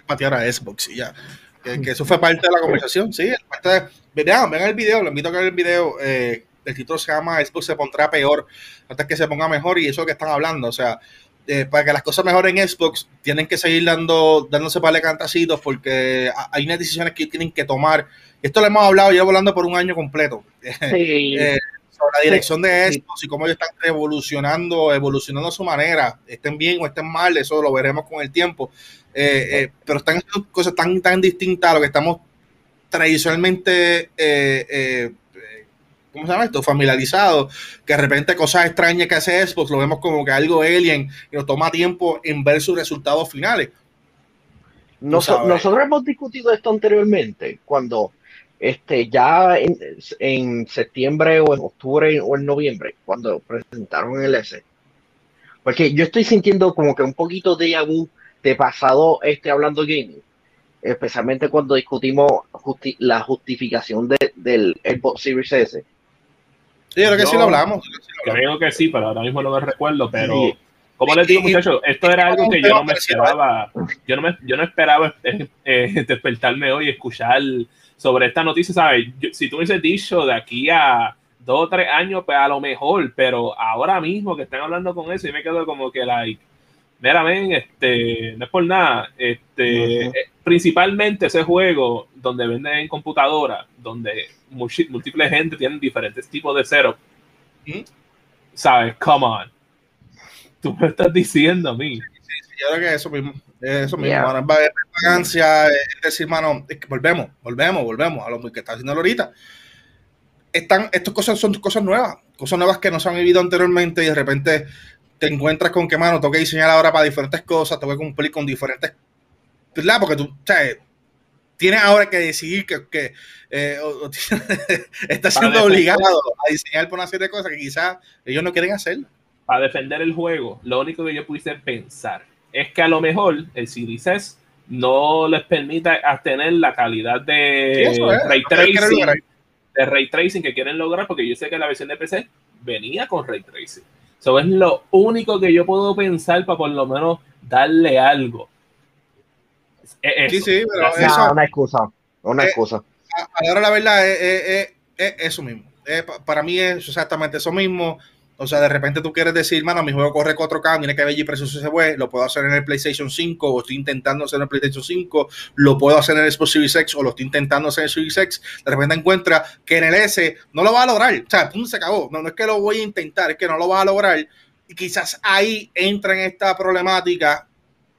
patear a Xbox y ya. Que, eso fue parte de la conversación, sí. Parte vean, el video, lo invito a ver el video. Eh, el título se llama Xbox se pondrá peor antes que se ponga mejor y eso que están hablando. O sea, eh, para que las cosas mejoren en Xbox, tienen que seguir dando, dándose para cantacitos porque hay unas decisiones que tienen que tomar. Esto lo hemos hablado, llevo hablando por un año completo. Sí. Eh, la dirección de esto, y cómo ellos están evolucionando, evolucionando a su manera, estén bien o estén mal, eso lo veremos con el tiempo. Eh, pero están haciendo cosas tan, tan distintas a lo que estamos tradicionalmente, ¿cómo se llama esto? Familiarizados, que de repente cosas extrañas que hace Xbox lo vemos como que algo alien y nos toma tiempo en ver sus resultados finales. nosotros hemos discutido esto anteriormente, cuando este, ya en, septiembre o en octubre o en noviembre, cuando presentaron el S. Porque yo estoy sintiendo como que un poquito de abu de pasado este hablando gaming. especialmente cuando discutimos la justificación del Xbox Series S. Sí, creo que sí lo hablamos. Creo que sí, pero ahora mismo no me recuerdo, pero... Como les digo, muchachos, esto era algo que yo no me esperaba. Yo no, me, yo no esperaba eh, despertarme hoy y escuchar sobre esta noticia, ¿sabes? si tú me hubiese dicho de aquí a dos o tres años, pues a lo mejor, pero ahora mismo que están hablando con eso, y me quedo como que, like, meramente, este, no es por nada, este, eh, principalmente ese juego donde venden en computadora, donde múltiples gente tienen diferentes tipos de cero, ¿sabes? Come on tú me estás diciendo a mí. yo creo que eso mismo, eso mismo, yeah. mano, vagancia, es decir, mano, volvemos, volvemos, volvemos a lo que está haciendo ahorita. Están, estas cosas son cosas nuevas, cosas nuevas que no se han vivido anteriormente y de repente te encuentras con que, mano, tengo que diseñar ahora para diferentes cosas, tengo que cumplir con diferentes, ¿verdad? Porque tú, o sea, tienes ahora que decidir que, que eh, estás siendo obligado a diseñar por una serie de cosas que quizás ellos no quieren hacer para defender el juego, lo único que yo pudiese pensar es que a lo mejor el Series S no les permita tener la calidad de ray tracing, de ray tracing que quieren lograr, porque yo sé que la versión de PC venía con ray tracing. Eso es lo único que yo puedo pensar para por lo menos darle algo. Sí, sí, pero eso, una excusa, una eh, excusa. Ahora la verdad es, eso mismo. para mí es exactamente eso mismo. O sea, de repente tú quieres decir, mano, mi juego corre 4K, tiene que ver y precioso ese web, lo puedo hacer en el PlayStation 5 o estoy intentando hacer en el PlayStation 5, lo puedo hacer en el Xbox Series X o lo estoy intentando hacer en el Series X. De repente encuentra que en el S no lo va a lograr. O sea, se acabó. No, no es que lo voy a intentar, es que no lo va a lograr. Y quizás ahí entra en esta problemática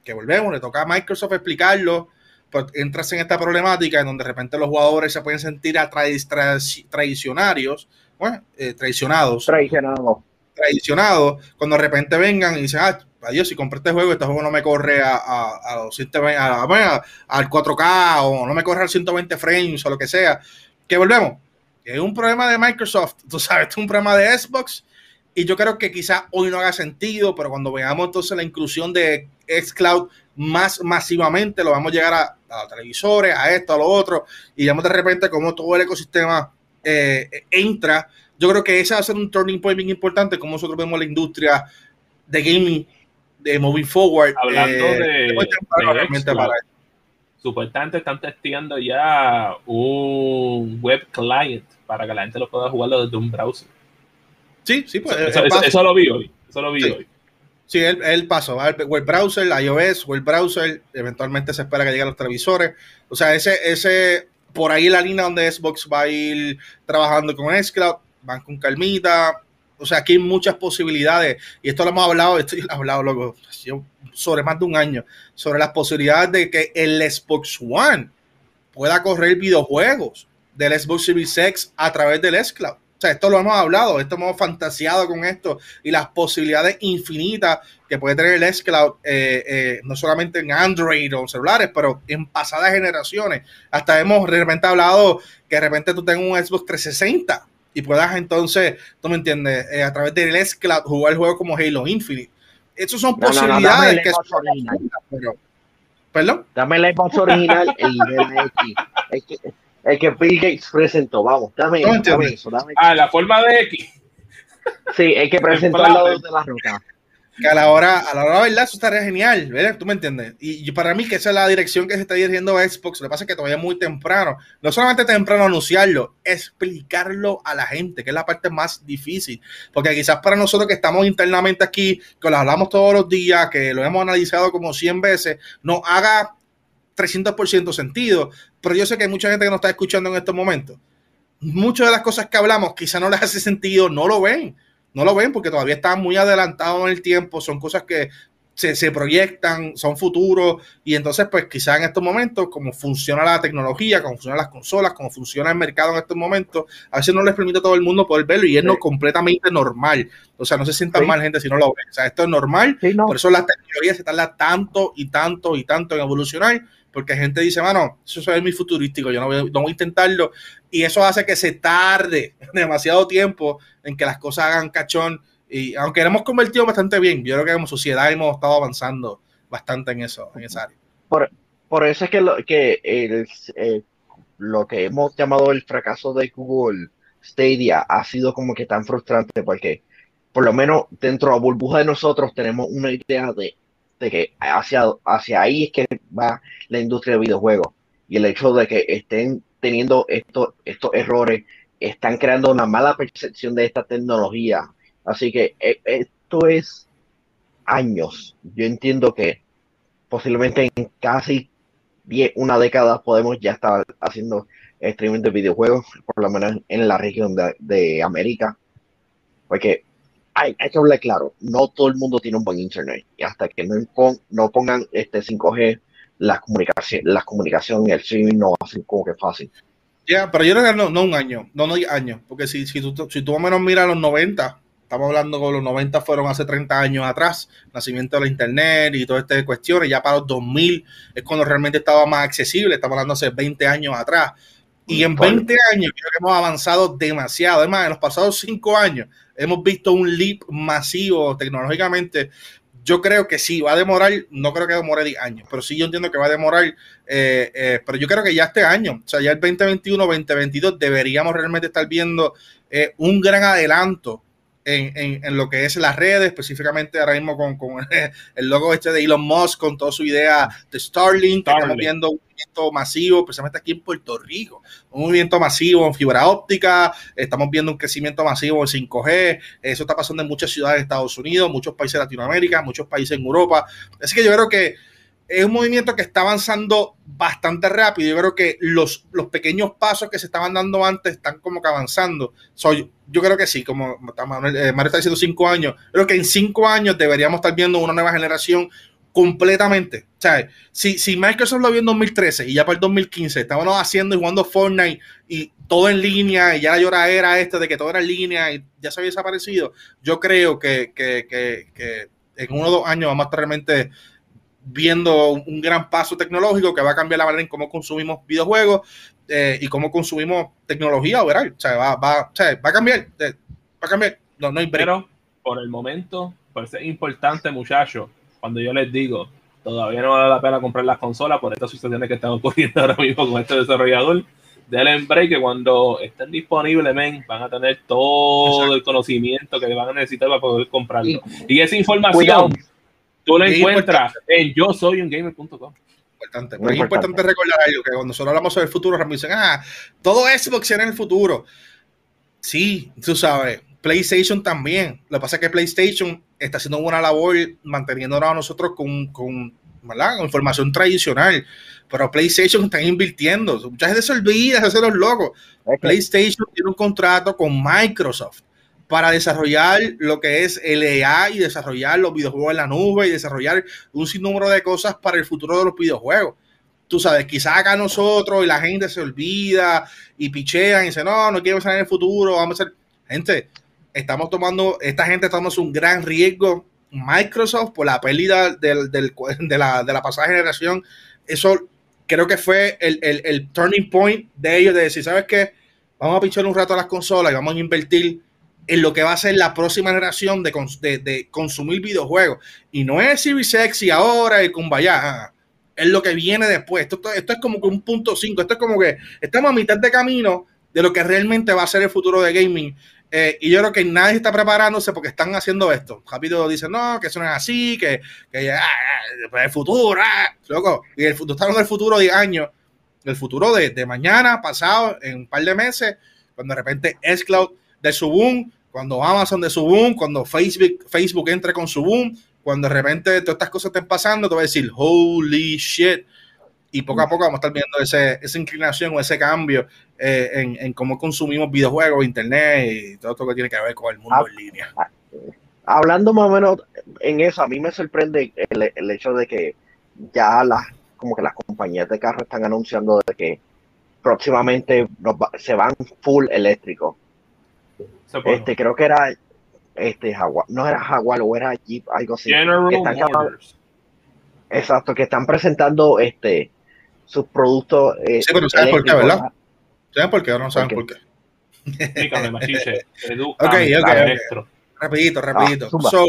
que volvemos, le toca a Microsoft explicarlo, pero entras en esta problemática en donde de repente los jugadores se pueden sentir a traicionarios bueno, eh, traicionados. Traicionados. Traicionados, cuando de repente vengan y dicen, ah, adiós, si compré este juego, este juego no me corre a, a, a, los 120, a, al 4K o no me corre al 120 frames o lo que sea. Que volvemos. Es un problema de Microsoft, tú sabes, es un problema de Xbox. Y yo creo que quizá hoy no haga sentido, pero cuando veamos entonces la inclusión de xCloud más masivamente, lo vamos a llegar a, a los televisores, a esto, a lo otro, y vemos de repente como todo el ecosistema eh, entra. Yo creo que ese va a ser un turning point bien importante, como nosotros vemos la industria de gaming de moving forward. Hablando eh, de, supuestamente están testeando ya un web client para que la gente lo pueda jugar desde un browser. Sí, sí, pues. Eso, lo vi hoy. Eso lo vi sí. hoy. Sí, el, el paso, web browser, iOS, web browser, eventualmente se espera que lleguen los televisores. O sea, ese, ese por ahí la línea donde Xbox va a ir trabajando con Xcloud, van con calmita. O sea, aquí hay muchas posibilidades. Y esto lo hemos hablado, esto lo he hablado luego, sobre más de un año, sobre las posibilidades de que el Xbox One pueda correr videojuegos del Xbox Series X a través del Xcloud. O sea, esto lo hemos hablado, esto hemos fantaseado con esto y las posibilidades infinitas que puede tener el xCloud, eh, eh, no solamente en Android o celulares, pero en pasadas generaciones. Hasta hemos de repente hablado que de repente tú tengas un Xbox 360 y puedas entonces, tú me entiendes, eh, a través del xCloud jugar el juego como Halo Infinite. Esas son posibilidades que pero, ¿Perdón? Dame el Xbox original y el X el que Bill Gates presentó. Vamos, dame, dame eso. Dame ah, la forma de X. Sí, el que presentó al lado de la roca. Que a la hora, a la hora verdad, eso estaría genial, ¿verdad? ¿Tú me entiendes? Y, para mí que esa es la dirección que se está dirigiendo Xbox. Lo que pasa es que todavía es muy temprano. No solamente temprano anunciarlo, explicarlo a la gente, que es la parte más difícil. Porque quizás para nosotros que estamos internamente aquí, que lo hablamos todos los días, que lo hemos analizado como 100 veces, nos haga 300% sentido, pero yo sé que hay mucha gente que nos está escuchando en estos momentos. Muchas de las cosas que hablamos quizá no les hace sentido, no lo ven, no lo ven porque todavía están muy adelantados en el tiempo, son cosas que se, proyectan, son futuros, y entonces pues quizá en estos momentos, como funciona la tecnología, como funcionan las consolas, como funciona el mercado en estos momentos, a veces no les permite a todo el mundo poder verlo y es no completamente normal. O sea, no se sientan mal gente si no lo ven. O sea, esto es normal, por eso las tecnologías se tardan tanto y tanto y tanto en evolucionar, porque gente dice, mano, eso es muy futurístico, yo no voy, a intentarlo, y eso hace que se tarde demasiado tiempo en que las cosas hagan cachón, y aunque hemos convertido bastante bien, yo creo que como sociedad hemos estado avanzando bastante en eso, en esa área. Por, por eso es que lo que el, eh, lo que hemos llamado el fracaso de Google Stadia ha sido como que tan frustrante porque por lo menos dentro de la burbuja de nosotros tenemos una idea de, de que hacia, hacia ahí es que va la industria de videojuegos y el hecho de que estén teniendo estos, estos errores están creando una mala percepción de esta tecnología. Así que eh, esto es años. Yo entiendo que posiblemente en casi una década podemos ya estar haciendo streaming de videojuegos, por lo menos en la región de, América. Porque hay, que hablar claro, no todo el mundo tiene un buen internet. Y hasta que no, no pongan este 5G, la comunicación, la comunicación y el streaming no va a ser como que fácil. Ya, pero yo creo que no, no un año, no, no años, porque si, si, tú, si tú más o menos miras los 90, estamos hablando que los 90 fueron hace 30 años atrás, nacimiento de la internet y todas estas cuestiones, ya para los 2000 es cuando realmente estaba más accesible, estamos hablando hace 20 años atrás. Y en 20 años creo que hemos avanzado demasiado. Además, en los pasados 5 años hemos visto un leap masivo tecnológicamente. Yo creo que sí, va a demorar, no creo que demore 10 años, pero sí yo entiendo que va a demorar, eh, eh, pero yo creo que ya este año, o sea, ya el 2021, 2022, deberíamos realmente estar viendo eh, un gran adelanto en, en, lo que es las redes, específicamente ahora mismo con, con, el logo este de Elon Musk, con toda su idea de Starlink, estamos viendo movimiento masivo, especialmente aquí en Puerto Rico, un movimiento masivo en fibra óptica, estamos viendo un crecimiento masivo en 5G, eso está pasando en muchas ciudades de Estados Unidos, muchos países de Latinoamérica, muchos países en Europa, así que yo creo que es un movimiento que está avanzando bastante rápido. Yo creo que los, los pequeños pasos que se estaban dando antes están como que avanzando. Soy, yo creo que sí, como eh, Mario está diciendo cinco años, creo que en cinco años deberíamos estar viendo una nueva generación completamente. O sea, si, si Microsoft lo vio en 2013 y ya para el 2015 estábamos haciendo y jugando Fortnite y todo en línea y ya la llora era esta de que todo era en línea y ya se había desaparecido, yo creo que, que, que, que en uno o dos años vamos a estar realmente viendo un gran paso tecnológico que va a cambiar la manera en cómo consumimos videojuegos eh, y cómo consumimos tecnología. O sea, va, va, va a cambiar, eh, va a cambiar. No, no hay Pero por el momento, por ser importante, muchachos, cuando yo les digo, todavía no vale la pena comprar las consolas por estas situaciones que están ocurriendo ahora mismo con este desarrollador. Denle break que cuando estén disponibles, men, van a tener todo el conocimiento que van a necesitar para poder comprarlo. Y, esa información Tú lo encuentras en yo soy un gamer.com. Importante. es importante recordar algo, que cuando nosotros hablamos sobre el futuro, me dicen, ah, todo es en el futuro. Sí, tú sabes, PlayStation también. Lo que pasa es que PlayStation está haciendo buena labor manteniéndonos a nosotros con, con, con información tradicional. Pero PlayStation está invirtiendo. Mucha gente se olvida de hacer los locos. PlayStation tiene un contrato con Microsoft para desarrollar lo que es el y desarrollar los videojuegos en la nube y desarrollar un sinnúmero de cosas para el futuro de los videojuegos. Tú sabes, quizás acá nosotros y la gente se olvida y pichean y dice, no, no quiero salir en el futuro, vamos a hacer... Gente, estamos tomando, esta gente tomando un gran riesgo. Microsoft por la pérdida del, del, de, la, de la pasada generación, eso creo que fue el, el, el turning point de ellos de decir, ¿sabes qué? Vamos a pichar un rato a las consolas y vamos a invertir en lo que va a ser la próxima generación de, de, consumir videojuegos. Y no es Series Sexy ahora y Kumbaya, es lo que viene después. Esto, esto es como que un punto 5, esto es como que estamos a mitad de camino de lo que realmente va a ser el futuro de gaming. Eh, y yo creo que nadie está preparándose porque están haciendo esto. Rápido dicen, no, que eso no es así, que, que ah, pues el futuro, ah, loco. Y el futuro, estamos en el futuro de años, el futuro de, de mañana, pasado, en un par de meses, cuando de repente S-Cloud de su boom, cuando Amazon de su boom, cuando Facebook, Facebook entre con su boom, cuando de repente todas estas cosas estén pasando, te voy a decir, holy shit. Y poco a poco vamos a estar viendo ese, esa inclinación o ese cambio eh, en, en, cómo consumimos videojuegos, internet y todo lo que tiene que ver con el mundo ah, en línea. Ah, hablando más o menos en eso, a mí me sorprende el, el hecho de que ya las como que las compañías de carro están anunciando de que próximamente se van full eléctrico este, creo que era este Jaguar, no era Jaguar o era Jeep, algo así. exacto, que están presentando este sus productos. Eh, sí, pero ¿sabes por qué, verdad? ¿Saben por qué o no saben por qué? Explícame, machiche. ok, ok. Rapidito, rapidito. Ah, so,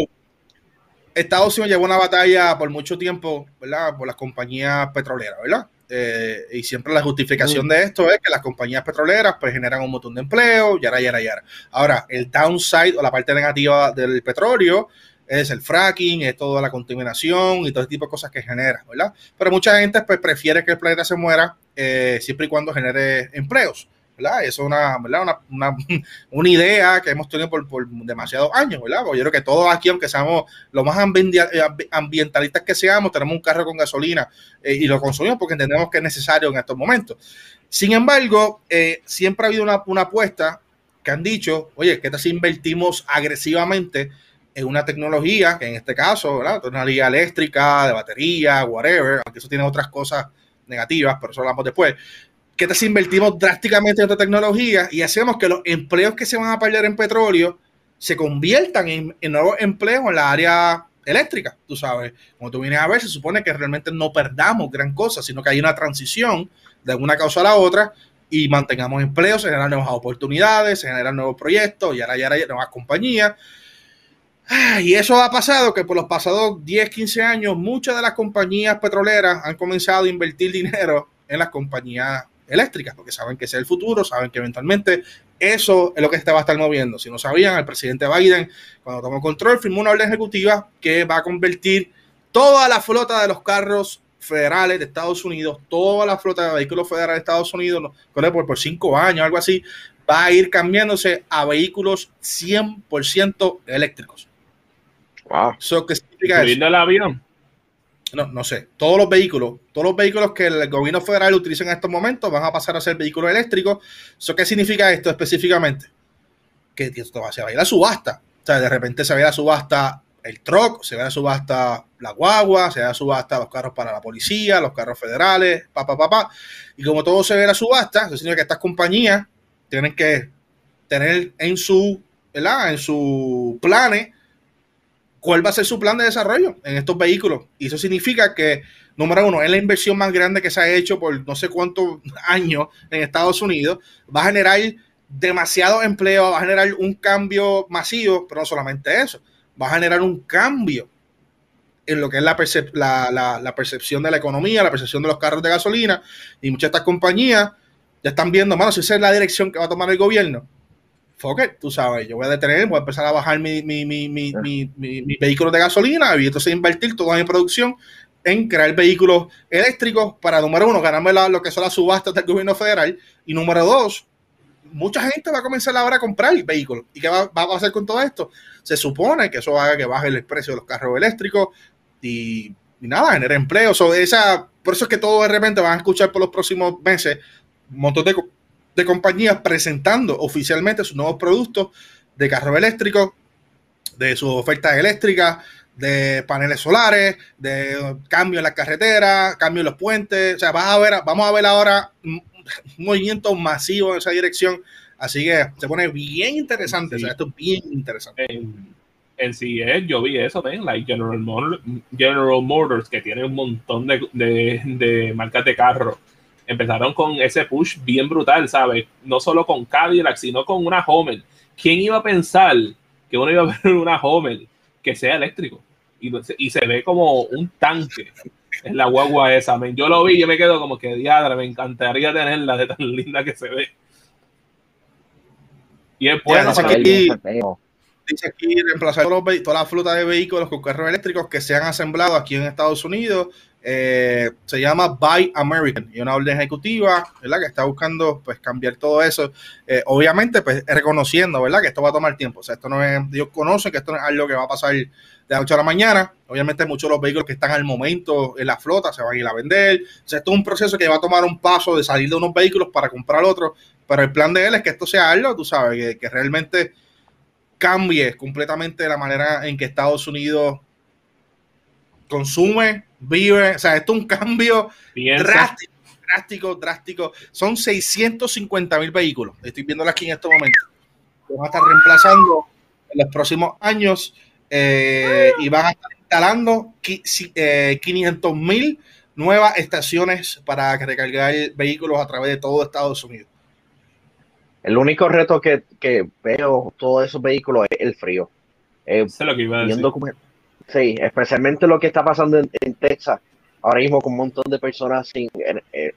Estados Unidos llevó una batalla por mucho tiempo, ¿verdad? Por las compañías petroleras, ¿verdad? Eh, y siempre la justificación mm. de esto es que las compañías petroleras pues generan un montón de empleo, yara, yara, yara. Ahora, el downside o la parte negativa del petróleo es el fracking, es toda la contaminación y todo ese tipo de cosas que genera, ¿verdad? Pero mucha gente pues, prefiere que el planeta se muera eh, siempre y cuando genere empleos. ¿verdad? Eso es una, ¿verdad? Una, una, idea que hemos tenido por, por, demasiados años, ¿verdad? Yo creo que todos aquí, aunque seamos los más ambientalistas que seamos, tenemos un carro con gasolina eh, y lo consumimos porque entendemos que es necesario en estos momentos. Sin embargo, eh, siempre ha habido una, una, apuesta que han dicho, oye, que si invertimos agresivamente en una tecnología, que en este caso, ¿verdad? Tecnología eléctrica, de batería, whatever, aunque eso tiene otras cosas negativas, pero eso hablamos después. ¿Qué tal si invertimos drásticamente en otra tecnología y hacemos que los empleos que se van a perder en petróleo se conviertan en, nuevos empleos en la área eléctrica? Tú sabes, como tú vienes a ver, se supone que realmente no perdamos gran cosa, sino que hay una transición de una causa a la otra y mantengamos empleos, se generan nuevas oportunidades, se generan nuevos proyectos y ahora ya nuevas compañías. Ah, y eso ha pasado que por los pasados 10, 15 años muchas de las compañías petroleras han comenzado a invertir dinero en las compañías eléctricas, porque saben que es el futuro, saben que eventualmente eso es lo que se va a estar moviendo. Si no sabían, el presidente Biden, cuando tomó control, firmó una orden ejecutiva que va a convertir toda la flota de los carros federales de Estados Unidos, toda la flota de vehículos federales de Estados Unidos, por, por cinco años, algo así, va a ir cambiándose a vehículos 100% eléctricos. Wow. Eso que significa el avión? no, no sé, todos los vehículos, todos los vehículos que el gobierno federal utiliza en estos momentos van a pasar a ser vehículos eléctricos. ¿Eso qué significa esto específicamente? Que esto se va a ir a subasta. O sea, de repente se va a ir a subasta el truck, se va a subasta la guagua, se va a subasta los carros para la policía, los carros federales, papá, papá. Y como todo se ve a subasta, eso significa que estas compañías tienen que tener en su, ¿verdad? En su planes cuál va a ser su plan de desarrollo en estos vehículos. Y eso significa que, número uno, es la inversión más grande que se ha hecho por no sé cuántos años en Estados Unidos. Va a generar demasiado empleo, va a generar un cambio masivo, pero no solamente eso, va a generar un cambio en lo que es la, percepción de la economía, la percepción de los carros de gasolina. Y muchas de estas compañías ya están viendo, mano, si esa es la dirección que va a tomar el gobierno, fuck tú sabes, yo voy a detener, voy a empezar a bajar mi, mi, mi, mi vehículo de gasolina y entonces invertir toda mi producción en crear vehículos eléctricos para, número uno, ganarme lo que son las subastas del gobierno federal y número dos, mucha gente va a comenzar ahora a comprar vehículos. ¿Y qué va, va a hacer con todo esto? Se supone que eso haga que baje el precio de los carros eléctricos y, nada, genere empleo. esa, por eso es que todos de repente van a escuchar por los próximos meses un montón de de compañías presentando oficialmente sus nuevos productos de carro eléctrico, de sus ofertas eléctricas, de paneles solares, de cambio en la carretera, cambio en los puentes. O sea, a ver, vamos a ver ahora un movimiento masivo en esa dirección. Así que se pone bien interesante. O sea, esto es bien interesante. En, en CES yo vi eso, ¿ven? Like General, Motors, General Motors, que tiene un montón de, de, de marcas de carro empezaron con ese push bien brutal, ¿sabes? No solo con Cadillac, sino con una Homer. ¿Quién iba a pensar que uno iba a ver una Homer que sea eléctrico? Y, y se ve como un tanque en la guagua esa. Yo lo vi y yo me quedo como que diadra, me encantaría tenerla de tan linda que se ve. Y es bueno. Dice aquí, dice aquí reemplazar toda la flota de vehículos con carros eléctricos que se han asemblado aquí en Estados Unidos eh, se llama Buy American y una orden ejecutiva, ¿verdad? Que está buscando pues cambiar todo eso. Eh, obviamente, pues reconociendo, ¿verdad? Que esto va a tomar tiempo. O sea, esto no es, Dios conoce que esto no es algo que va a pasar de la noche a la mañana. Obviamente, muchos de los vehículos que están al momento en la flota se van a ir a vender. O sea, esto es un proceso que va a tomar un paso de salir de unos vehículos para comprar otros. Pero el plan de él es que esto sea algo, tú sabes, que, que realmente cambie completamente la manera en que Estados Unidos consume, vive, o sea, esto es un cambio drástico, drástico, drástico. Son 650 mil vehículos, estoy viéndolo aquí en estos momentos, que van a estar reemplazando en los próximos años eh, y van a estar instalando 500 eh, mil nuevas estaciones para recargar vehículos a través de todo Estados Unidos. El único reto que, que veo todos esos vehículos es el frío. Eh, lo que iba a decir Sí, especialmente lo que está pasando en, Texas, ahora mismo con un montón de personas sin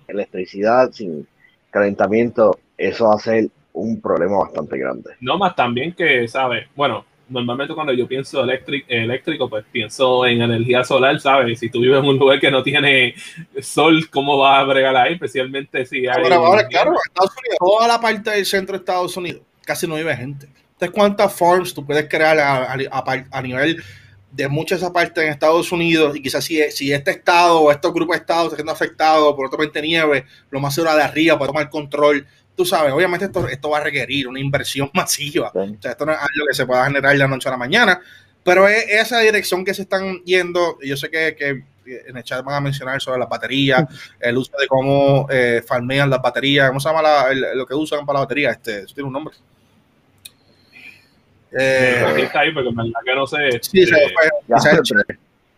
electricidad, sin calentamiento, eso va a ser un problema bastante grande. No más también que, ¿sabes? Bueno, normalmente cuando yo pienso eléctrico, pues pienso en energía solar, ¿sabes? Si tú vives en un lugar que no tiene sol, ¿cómo vas a bregar ahí? Especialmente si hay... Ahora, claro, Estados Unidos, toda la parte del centro de Estados Unidos, casi no vive gente. Entonces, ¿cuántas farms tú puedes crear a, nivel de muchas esa parte en Estados Unidos? Y quizás si, si este estado o estos grupos de estados están afectados por otra nieve, lo más seguro de arriba para tomar control tú sabes, obviamente esto, esto va a requerir una inversión masiva. O sea, esto no es algo que se pueda generar de la noche a la mañana, pero es esa dirección que se están yendo. Yo sé que, que en el chat van a mencionar sobre las baterías, el uso de cómo eh, farmean las baterías, ¿cómo se llama lo que usan para la batería? Este, ¿Eso tiene un nombre? Eh, Aquí está ahí, porque en verdad que no sé. Sí,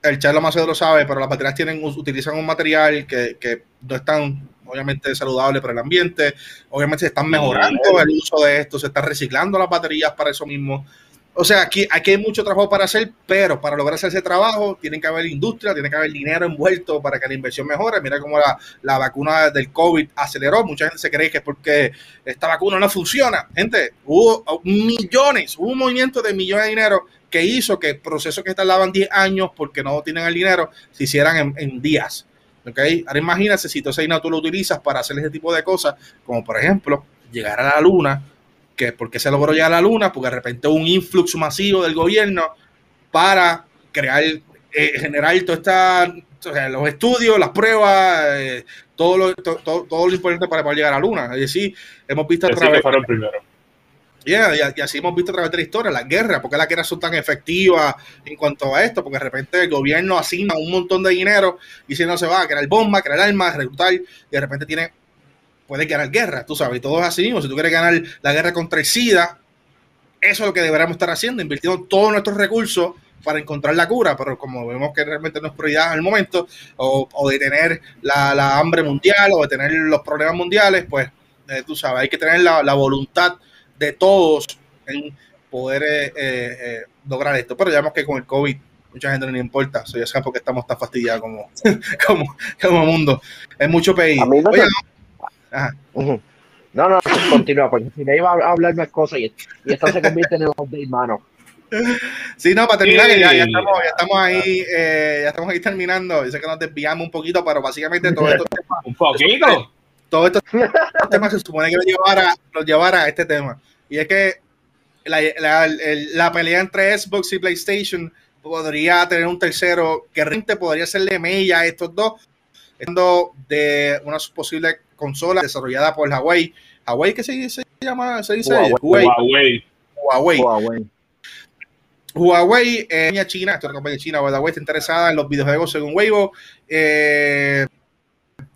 el, chat lo más seguro lo sabe, pero las baterías tienen, utilizan un material que, que no es tan obviamente saludable para el ambiente, obviamente se están mejorando el uso de esto, se están reciclando las baterías para eso mismo. O sea, aquí, aquí hay mucho trabajo para hacer, pero para lograr hacer ese trabajo tiene que haber industria, tiene que haber dinero envuelto para que la inversión mejore. Mira cómo la, la vacuna del COVID aceleró. Mucha gente se cree que es porque esta vacuna no funciona. Gente, hubo millones, hubo un movimiento de millones de dinero que hizo que procesos que tardaban 10 años porque no tienen el dinero se hicieran en, en días. ¿Okay? Ahora imagínate si dinero tú lo utilizas para hacer ese tipo de cosas, como por ejemplo llegar a la luna, que porque se logró llegar a la luna, porque de repente un influx masivo del gobierno para crear, eh, generar todo esta, los estudios, las pruebas, eh, todo, lo, todo lo importante para poder llegar a la luna. Es decir, hemos visto a través... primero y, así hemos visto a través de la historia, las guerras, porque las guerras son tan efectivas en cuanto a esto, porque de repente el gobierno asigna un montón de dinero y si no se va a crear bomba, crear armas, reclutar, y de repente tiene, puede ganar guerra, tú sabes, y todo es así mismo. Si tú quieres ganar la guerra contra el SIDA, eso es lo que deberíamos estar haciendo, invirtiendo todos nuestros recursos para encontrar la cura, pero como vemos que realmente no es prioridad el momento, o, o detener la, la, hambre mundial, o detener los problemas mundiales, pues eh, tú sabes, hay que tener la, la voluntad de todos en poder eh, eh, eh, lograr esto. Pero ya vemos que con el COVID mucha gente no le importa. So, ya saben por qué estamos tan fastidiados como, como, como mundo. Es mucho país. no, no, no, continúa, porque si me iba a hablar más cosas y, y esto se convierte en el update, mano. Sí, no, para terminar, ya, ya, estamos, ya estamos ahí, ya estamos ahí terminando. Yo sé que nos desviamos un poquito, pero básicamente todo esto. un poquito. Todo estos temas se supone que lo llevara, lo llevara a este tema. Y es que la, la, la, pelea entre Xbox y PlayStation podría tener un tercero que realmente podría serle mella a estos dos, de una posible consola desarrollada por Huawei. Huawei, ¿qué se, se llama? ¿Se dice? Huawei. Huawei. Huawei. Huawei. Huawei, eh, China, esta es una compañía china, Huawei está interesada en los videojuegos según Weibo. Eh,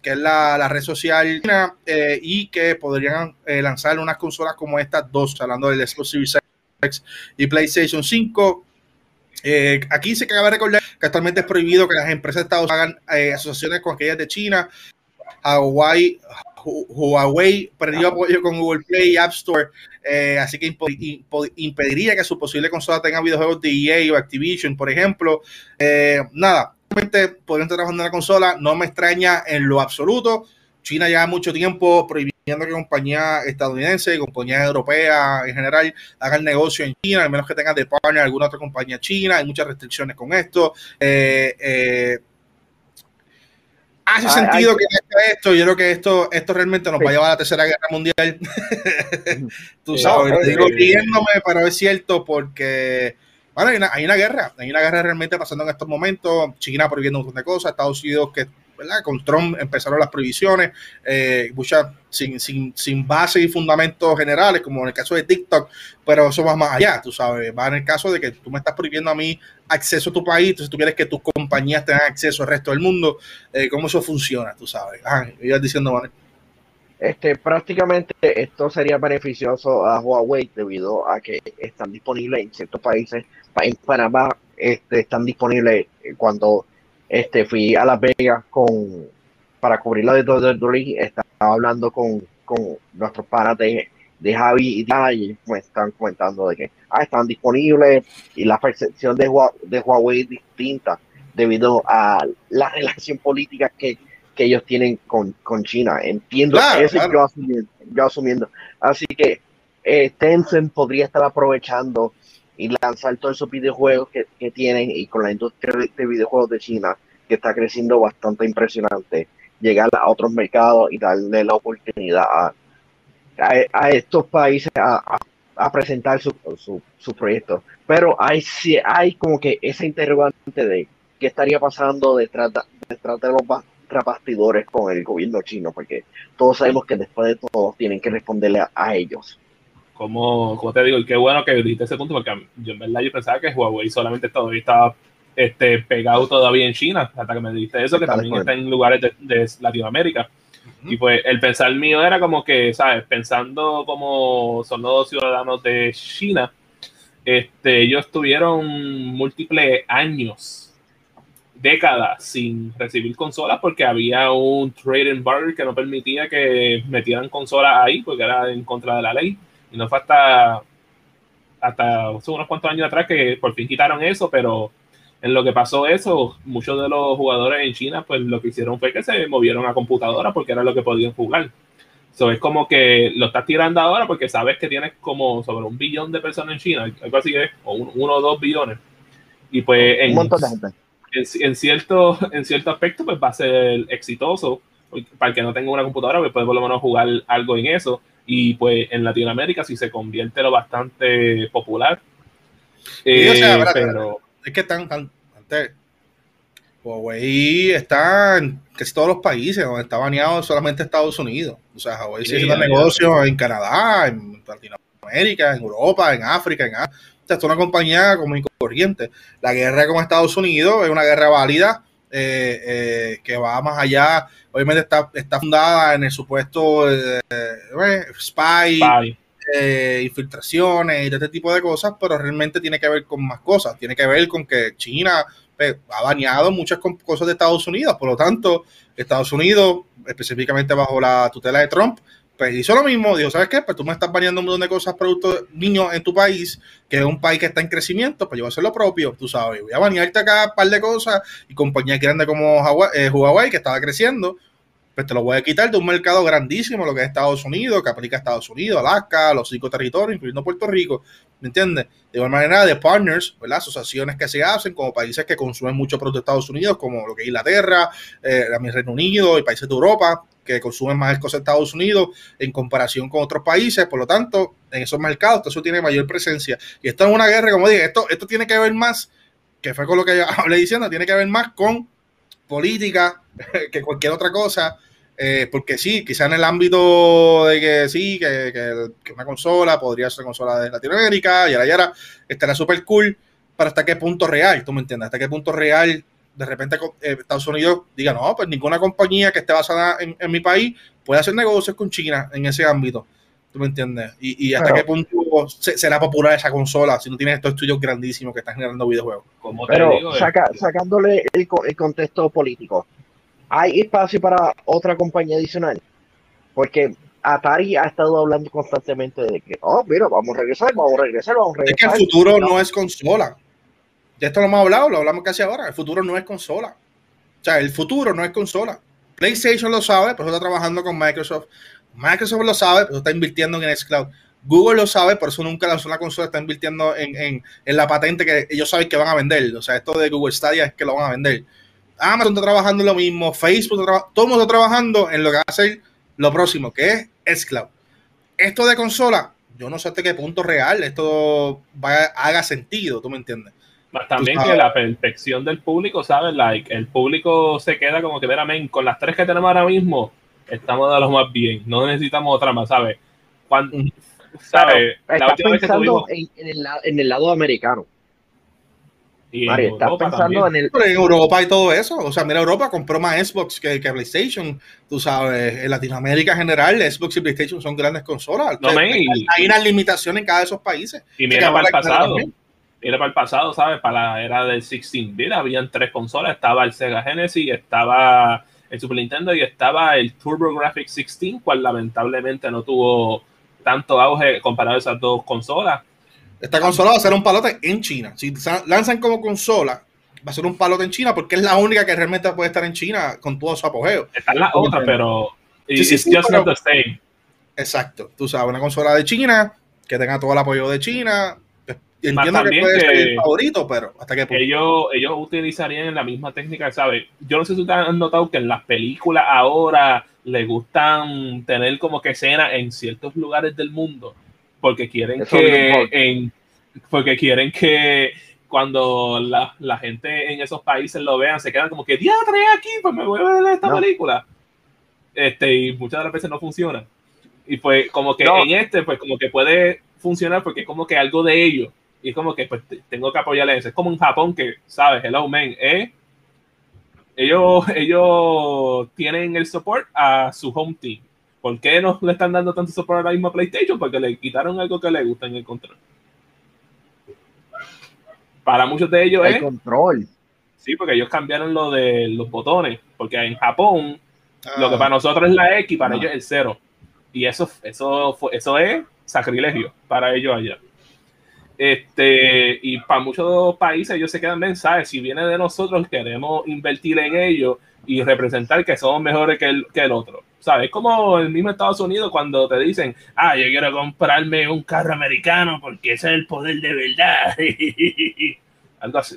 que es la, red social eh, y que podrían eh, lanzar unas consolas como estas dos, hablando del Xbox y PlayStation 5. Eh, aquí se cabe recordar que actualmente es prohibido que las empresas de Estados Unidos hagan asociaciones con aquellas de China. Hawaii, Huawei perdió apoyo con Google Play y App Store, así que impediría que su posible consola tenga videojuegos de EA o Activision, por ejemplo. nada, podrían estar trabajando en la consola, no me extraña en lo absoluto. China lleva mucho tiempo prohibiendo que compañías estadounidenses, compañías europeas en general, hagan negocio en China, al menos que tengan de partner alguna otra compañía china. Hay muchas restricciones con esto. Eh, eh, hace sentido que esto, yo creo que esto, esto realmente nos va a llevar a la tercera guerra mundial. Tú sabes, digo riéndome, pero es cierto porque bueno, hay una, guerra, hay una guerra realmente pasando en estos momentos. China prohibiendo un montón de cosas, Estados Unidos que ¿verdad? con Trump empezaron las prohibiciones, eh, sin, sin, sin base y fundamentos generales, como en el caso de TikTok, pero eso va más allá, tú sabes, va en el caso de que tú me estás prohibiendo a mí acceso a tu país, entonces tú quieres que tus compañías tengan acceso al resto del mundo, eh, ¿cómo eso funciona? Tú sabes, ah, ibas diciendo, ¿vale? Este, prácticamente esto sería beneficioso a Huawei debido a que están disponibles en ciertos países en Panamá este, están disponibles cuando este, fui a Las Vegas con, para cubrir la de WWE, estaba hablando con, con nuestros panas de de Javi y Dai, pues están comentando de que ah, están disponibles y la percepción de, de Huawei es distinta debido a la relación política que, que ellos tienen con, con China. Entiendo eso Yo, asumiendo, yo asumiendo. Así que eh, Tencent podría estar aprovechando y lanzar todos esos videojuegos que, que tienen y con la industria de videojuegos de China que está creciendo bastante impresionante, llegar a otros mercados y darle la oportunidad a, a, estos países a, a presentar su, su, su, proyecto. Pero hay, hay como que ese interrogante de qué estaría pasando detrás, detrás de los bastidores con el gobierno chino, porque todos sabemos que después de todo tienen que responderle a, ellos. Como, como te digo, y qué bueno que dijiste ese punto, porque yo en verdad yo pensaba que Huawei solamente todavía estaba este, pegado todavía en China, hasta que me dijiste eso, que también está en lugares de, Latinoamérica. Y pues el pensar mío era como que, ¿sabes? Pensando como son los ciudadanos de China, este, ellos tuvieron múltiples años, décadas sin recibir consolas porque había un trade embargo que no permitía que metieran consolas ahí porque era en contra de la ley. Y no fue hasta, hasta unos cuantos años atrás que por fin quitaron eso, pero en lo que pasó eso, muchos de los jugadores en China, pues lo que hicieron fue que se movieron a computadora porque era lo que podían jugar. Eso es como que lo estás tirando ahora porque sabes que tienes como sobre un billón de personas en China, algo así es, o uno o dos billones. Y pues en, En, cierto, en cierto aspecto, pues va a ser exitoso. Para el que no tenga una computadora, pues puede por lo menos jugar algo en eso. Y pues en Latinoamérica, si se convierte lo bastante popular. Eh, pero es que están, antes, Huawei está en casi todos los países, donde está baneado solamente Estados Unidos. O sea, Huawei sí, haciendo negocios en Canadá, en Latinoamérica, en Europa, en África, en Asia. Es una compañía como corriente. La guerra con Estados Unidos es una guerra válida eh, eh, que va más allá. Obviamente está, está fundada en el supuesto eh, spy eh, infiltraciones y de este tipo de cosas, pero realmente tiene que ver con más cosas. Tiene que ver con que China pues, ha bañado muchas cosas de Estados Unidos. Por lo tanto, Estados Unidos, específicamente bajo la tutela de Trump, pues hizo lo mismo, dijo, ¿sabes qué? Pues tú me estás baneando un montón de cosas, productos niños en tu país, que es un país que está en crecimiento, pues yo voy a hacer lo propio, tú sabes, voy a banearte acá un par de cosas y compañías grandes como eh, Huawei, que estaba creciendo, pues te lo voy a quitar de un mercado grandísimo, lo que es Estados Unidos, que aplica a Estados Unidos, Alaska, los cinco territorios, incluyendo Puerto Rico, ¿me entiendes? De igual manera, de partners, ¿verdad? Asociaciones que se hacen como países que consumen mucho producto de Estados Unidos, como lo que es Inglaterra, eh, Reino Unido y países de Europa, que consumen más cosas de Estados Unidos en comparación con otros países, por lo tanto, en esos mercados eso tiene mayor presencia. Y esto es una guerra, como dije, esto, esto tiene que ver más, que fue con lo que hablé diciendo, tiene que ver más con política que cualquier otra cosa eh, porque sí, quizá en el ámbito de que sí, que, que, una consola podría ser consola de Latinoamérica, y ahora, y ahora estará súper cool, pero hasta qué punto real, tú me entiendes, hasta qué punto real de repente eh, Estados Unidos diga, no, pues ninguna compañía que esté basada en, mi país puede hacer negocios con China en ese ámbito, tú me entiendes, y, hasta qué punto será popular esa consola si no tienes estos estudios grandísimos que están generando videojuegos. Pero sacándole el contexto político, hay espacio para otra compañía adicional. Porque Atari ha estado hablando constantemente de que, oh, mira, vamos a regresar, vamos a regresar, vamos a regresar. Es que el futuro no, es consola. Ya esto lo hemos hablado, lo hablamos casi ahora. El futuro no es consola. O sea, el futuro no es consola. PlayStation lo sabe, por eso está trabajando con Microsoft. Microsoft lo sabe, por eso está invirtiendo en Xcloud. Google lo sabe, por eso nunca lanzó una consola, está invirtiendo en, en, en, la patente que ellos saben que van a vender. O sea, esto de Google Stadia es que lo van a vender. Amazon está trabajando en lo mismo, Facebook, está todo el mundo está trabajando en lo que va a ser lo próximo, que es Xcloud. Esto de consola, yo no sé hasta qué punto real esto haga sentido, ¿tú me entiendes? También que la perfección del público, ¿sabes? Like, el público se queda como que, veramente con las tres que tenemos ahora mismo, estamos de los más bien, no necesitamos otra más, ¿sabes? Cuando, ¿sabes? pensando en, el, en el lado americano pensando en, el... Europa y todo eso. O sea, mira, Europa compró más Xbox que, PlayStation. Tú sabes, en Latinoamérica en general, Xbox y PlayStation son grandes consolas. hay, una limitación en cada de esos países. Y mira para el pasado. Mira para el pasado, ¿sabes? Para la era del 16-bit habían tres consolas. Estaba el Sega Genesis, estaba el Super Nintendo y estaba el TurboGrafx 16, cual lamentablemente no tuvo tanto auge comparado a esas dos consolas. Esta consola va a ser un palote en China. Si lanzan como consola, va a ser un palote en China porque es la única que realmente puede estar en China con todo su apogeo. Están las otras, pero sí, sí, sí, just the same. Exacto. Tú sabes, una consola de China que tenga todo el apoyo de China. Entiendo que puede ser el favorito, pero hasta que ellos, ellos utilizarían la misma técnica, ¿sabes? Yo no sé si ustedes han notado que en las películas ahora les gustan tener como que escenas en ciertos lugares del mundo porque quieren que en, porque quieren que cuando la, la, gente en esos países lo vean, se quedan como que, diatre aquí, pues me voy a ver esta película. Este, y muchas de las veces no funciona. Y pues como que en este, pues como que puede funcionar porque es como que algo de ellos. Y es como que pues tengo que apoyarle eso. Es como en Japón que, ¿sabes? Hello, man, ¿eh? Ellos, ellos tienen el support a su home team. ¿Por qué no le están dando tanto support ahora mismo a PlayStation? Porque le quitaron algo que le gusta en el control. Para muchos de ellos el control. Sí, porque ellos cambiaron lo de los botones. Porque en Japón, lo que para nosotros es la X, para ellos es el cero. Y eso, eso, eso es sacrilegio para ellos allá. Este, y para muchos países ellos se quedan mensajes. Si viene de nosotros, queremos invertir en ellos y representar que somos mejores que el, que el otro. ¿Sabes? Como el mismo Estados Unidos cuando te dicen, ah, yo quiero comprarme un carro americano porque ese es el poder de verdad. Algo así.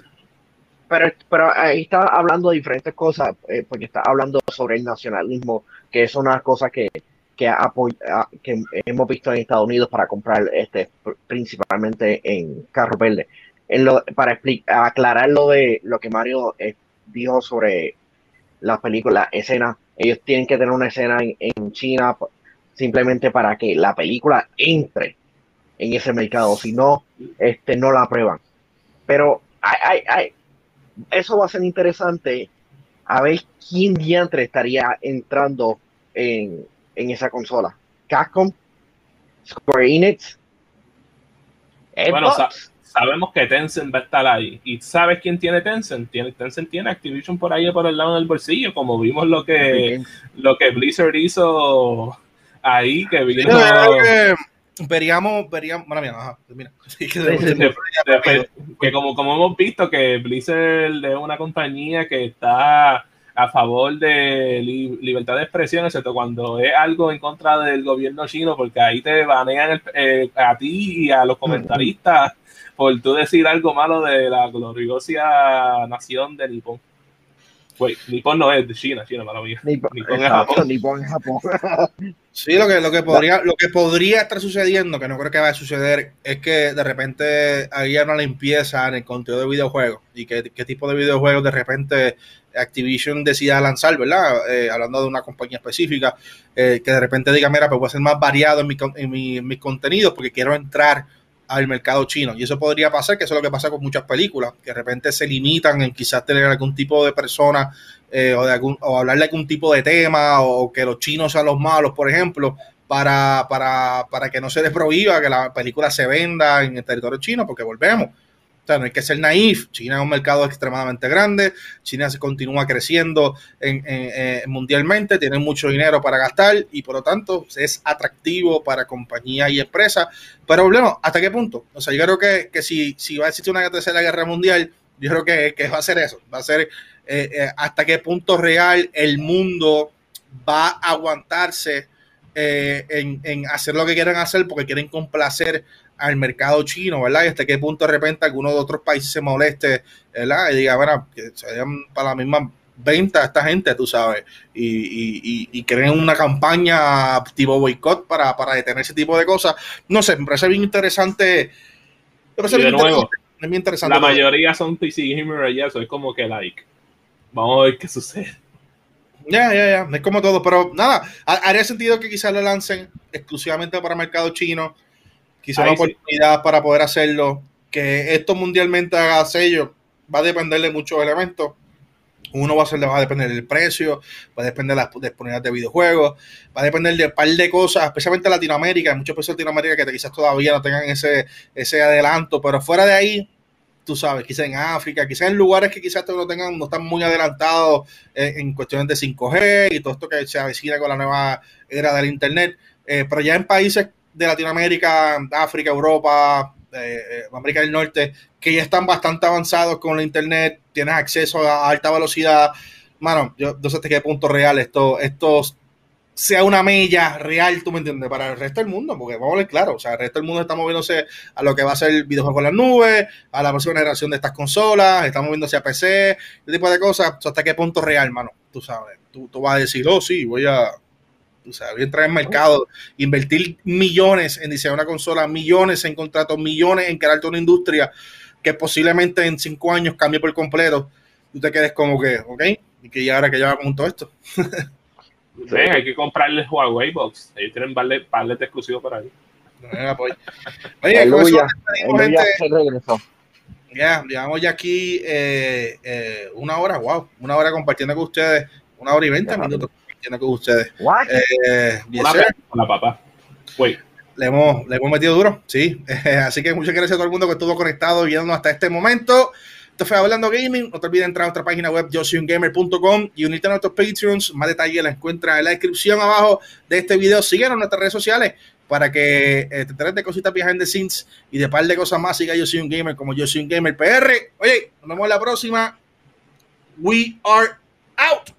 Pero, pero ahí está hablando de diferentes cosas, eh, porque está hablando sobre el nacionalismo, que es una cosa que, que, que hemos visto en Estados Unidos para comprar este principalmente en carro verde. En lo, para explicar, aclarar lo de lo que Mario eh, dijo sobre las películas, escenas, ellos tienen que tener una escena en, China simplemente para que la película entre en ese mercado, si no, este, no la aprueban. Pero hay, hay, eso va a ser interesante a ver quién diantre estaría entrando en, en esa consola. Capcom, Square Enix, bueno, sabemos que Tencent va a estar ahí. ¿Y sabes quién tiene Tencent? Tiene, Tencent tiene Activision por ahí por el lado del bolsillo, como vimos lo que, lo que Blizzard hizo ahí, que vino... Veríamos, veríamos, bueno, mira, mira. que como, como hemos visto que Blizzard es una compañía que está a favor de libertad de expresión, excepto cuando es algo en contra del gobierno chino, porque ahí te banean eh, a ti y a los comentaristas por tú decir algo malo de la gloriosa nación de Nippon. Wait, Nippon no es de China, China, mala mía. Nippon, Nippon es Japón. Nippon es Japón. sí, lo que, lo, que podría, lo que podría estar sucediendo, que no creo que vaya a suceder, es que de repente haya una limpieza en el contenido de videojuegos y qué tipo de videojuegos de repente Activision decida lanzar, ¿verdad? Eh, hablando de una compañía específica, eh, que de repente diga, mira, pues voy a ser más variado en, mi, en, mi, en mis contenidos porque quiero entrar al mercado chino. Y eso podría pasar, que eso es lo que pasa con muchas películas, que de repente se limitan en quizás tener algún tipo de persona eh, o, de algún, o hablar de algún tipo de tema o que los chinos sean los malos, por ejemplo, para, para, para que no se les prohíba que la película se venda en el territorio chino, porque volvemos no hay que ser naif. China es un mercado extremadamente grande. China se continúa creciendo en, eh, mundialmente, tiene mucho dinero para gastar y por lo tanto es atractivo para compañías y empresas. Pero bueno, ¿hasta qué punto? O sea, yo creo que, que si, si va a existir una tercera guerra mundial, yo creo que, que va a ser eso. Va a ser eh, eh, hasta qué punto real el mundo va a aguantarse en, en, hacer lo que quieran hacer porque quieren complacer al mercado chino, ¿verdad? Y hasta qué punto de repente alguno de otros países se moleste, ¿verdad? Y diga, bueno, que se vayan para la misma venta a esta gente, tú sabes, y, y, creen una campaña tipo boicot para, para detener ese tipo de cosas. No sé, me parece bien interesante. Me parece bien nuevo, interesante. La mayoría son PC Gamer y eso es como que like. Vamos a ver qué sucede. Ya, ya, ya, es como todo, pero nada, haría sentido que quizás lo lancen exclusivamente para mercado chino quizá una oportunidad para poder hacerlo. Que esto mundialmente haga sello va a depender de muchos elementos. Uno va a, ser, va a depender del precio, va a depender de la disponibilidad de videojuegos, va a depender de un par de cosas, especialmente Latinoamérica. Hay muchos países de Latinoamérica que quizás todavía no tengan ese, ese adelanto, pero fuera de ahí, tú sabes, quizás en África, quizás en lugares que quizás no tengan, no están muy adelantados en, en cuestiones de 5G y todo esto que se avecina con la nueva era del Internet. Eh, pero ya en países de Latinoamérica, África, Europa, eh, eh, América del Norte, que ya están bastante avanzados con la internet, tienes acceso a alta velocidad. Mano, yo no sé hasta qué punto real esto, esto sea una mella real, tú me entiendes, para el resto del mundo, porque vamos a ver claro, o sea, el resto del mundo está moviéndose a lo que va a ser videojuegos con las nubes, a la próxima generación de estas consolas, está moviéndose a PC, ese tipo de cosas, hasta qué punto real, mano, tú sabes, tú, tú vas a decir, oh, sí, voy a, o sea, voy a entrar en mercado, invertir millones en diseñar una consola, millones en contratos, millones en crearte una industria que posiblemente en cinco años cambie por completo. Tú te quedes como que, ok, y que ya ahora que lleva con todo esto. Sí, hay que comprarle Huawei Box. Ellos tienen ballet, ballet exclusivo para ahí. Pues. Oye, Aleluya, regresó. Ya, llevamos ya aquí eh, eh, una hora, wow, una hora compartiendo con ustedes, una hora y veinte minutos con ustedes. Eh, con la papá. Le hemos, le hemos metido duro, sí. Así que muchas gracias a todo el mundo que estuvo conectado viéndonos hasta este momento. Esto fue Hablando Gaming. No te olvides entrar a nuestra página web, josungamer.com y unirte a nuestros Patreons. Más detalles la encuentras en la descripción abajo de este video. Síguenos en nuestras redes sociales para que eh, te enteres de cositas behind the scenes y de par de cosas más. Siga Yo Soy Un Gamer como Yo Soy Un Gamer PR. Oye, nos vemos la próxima. We are out.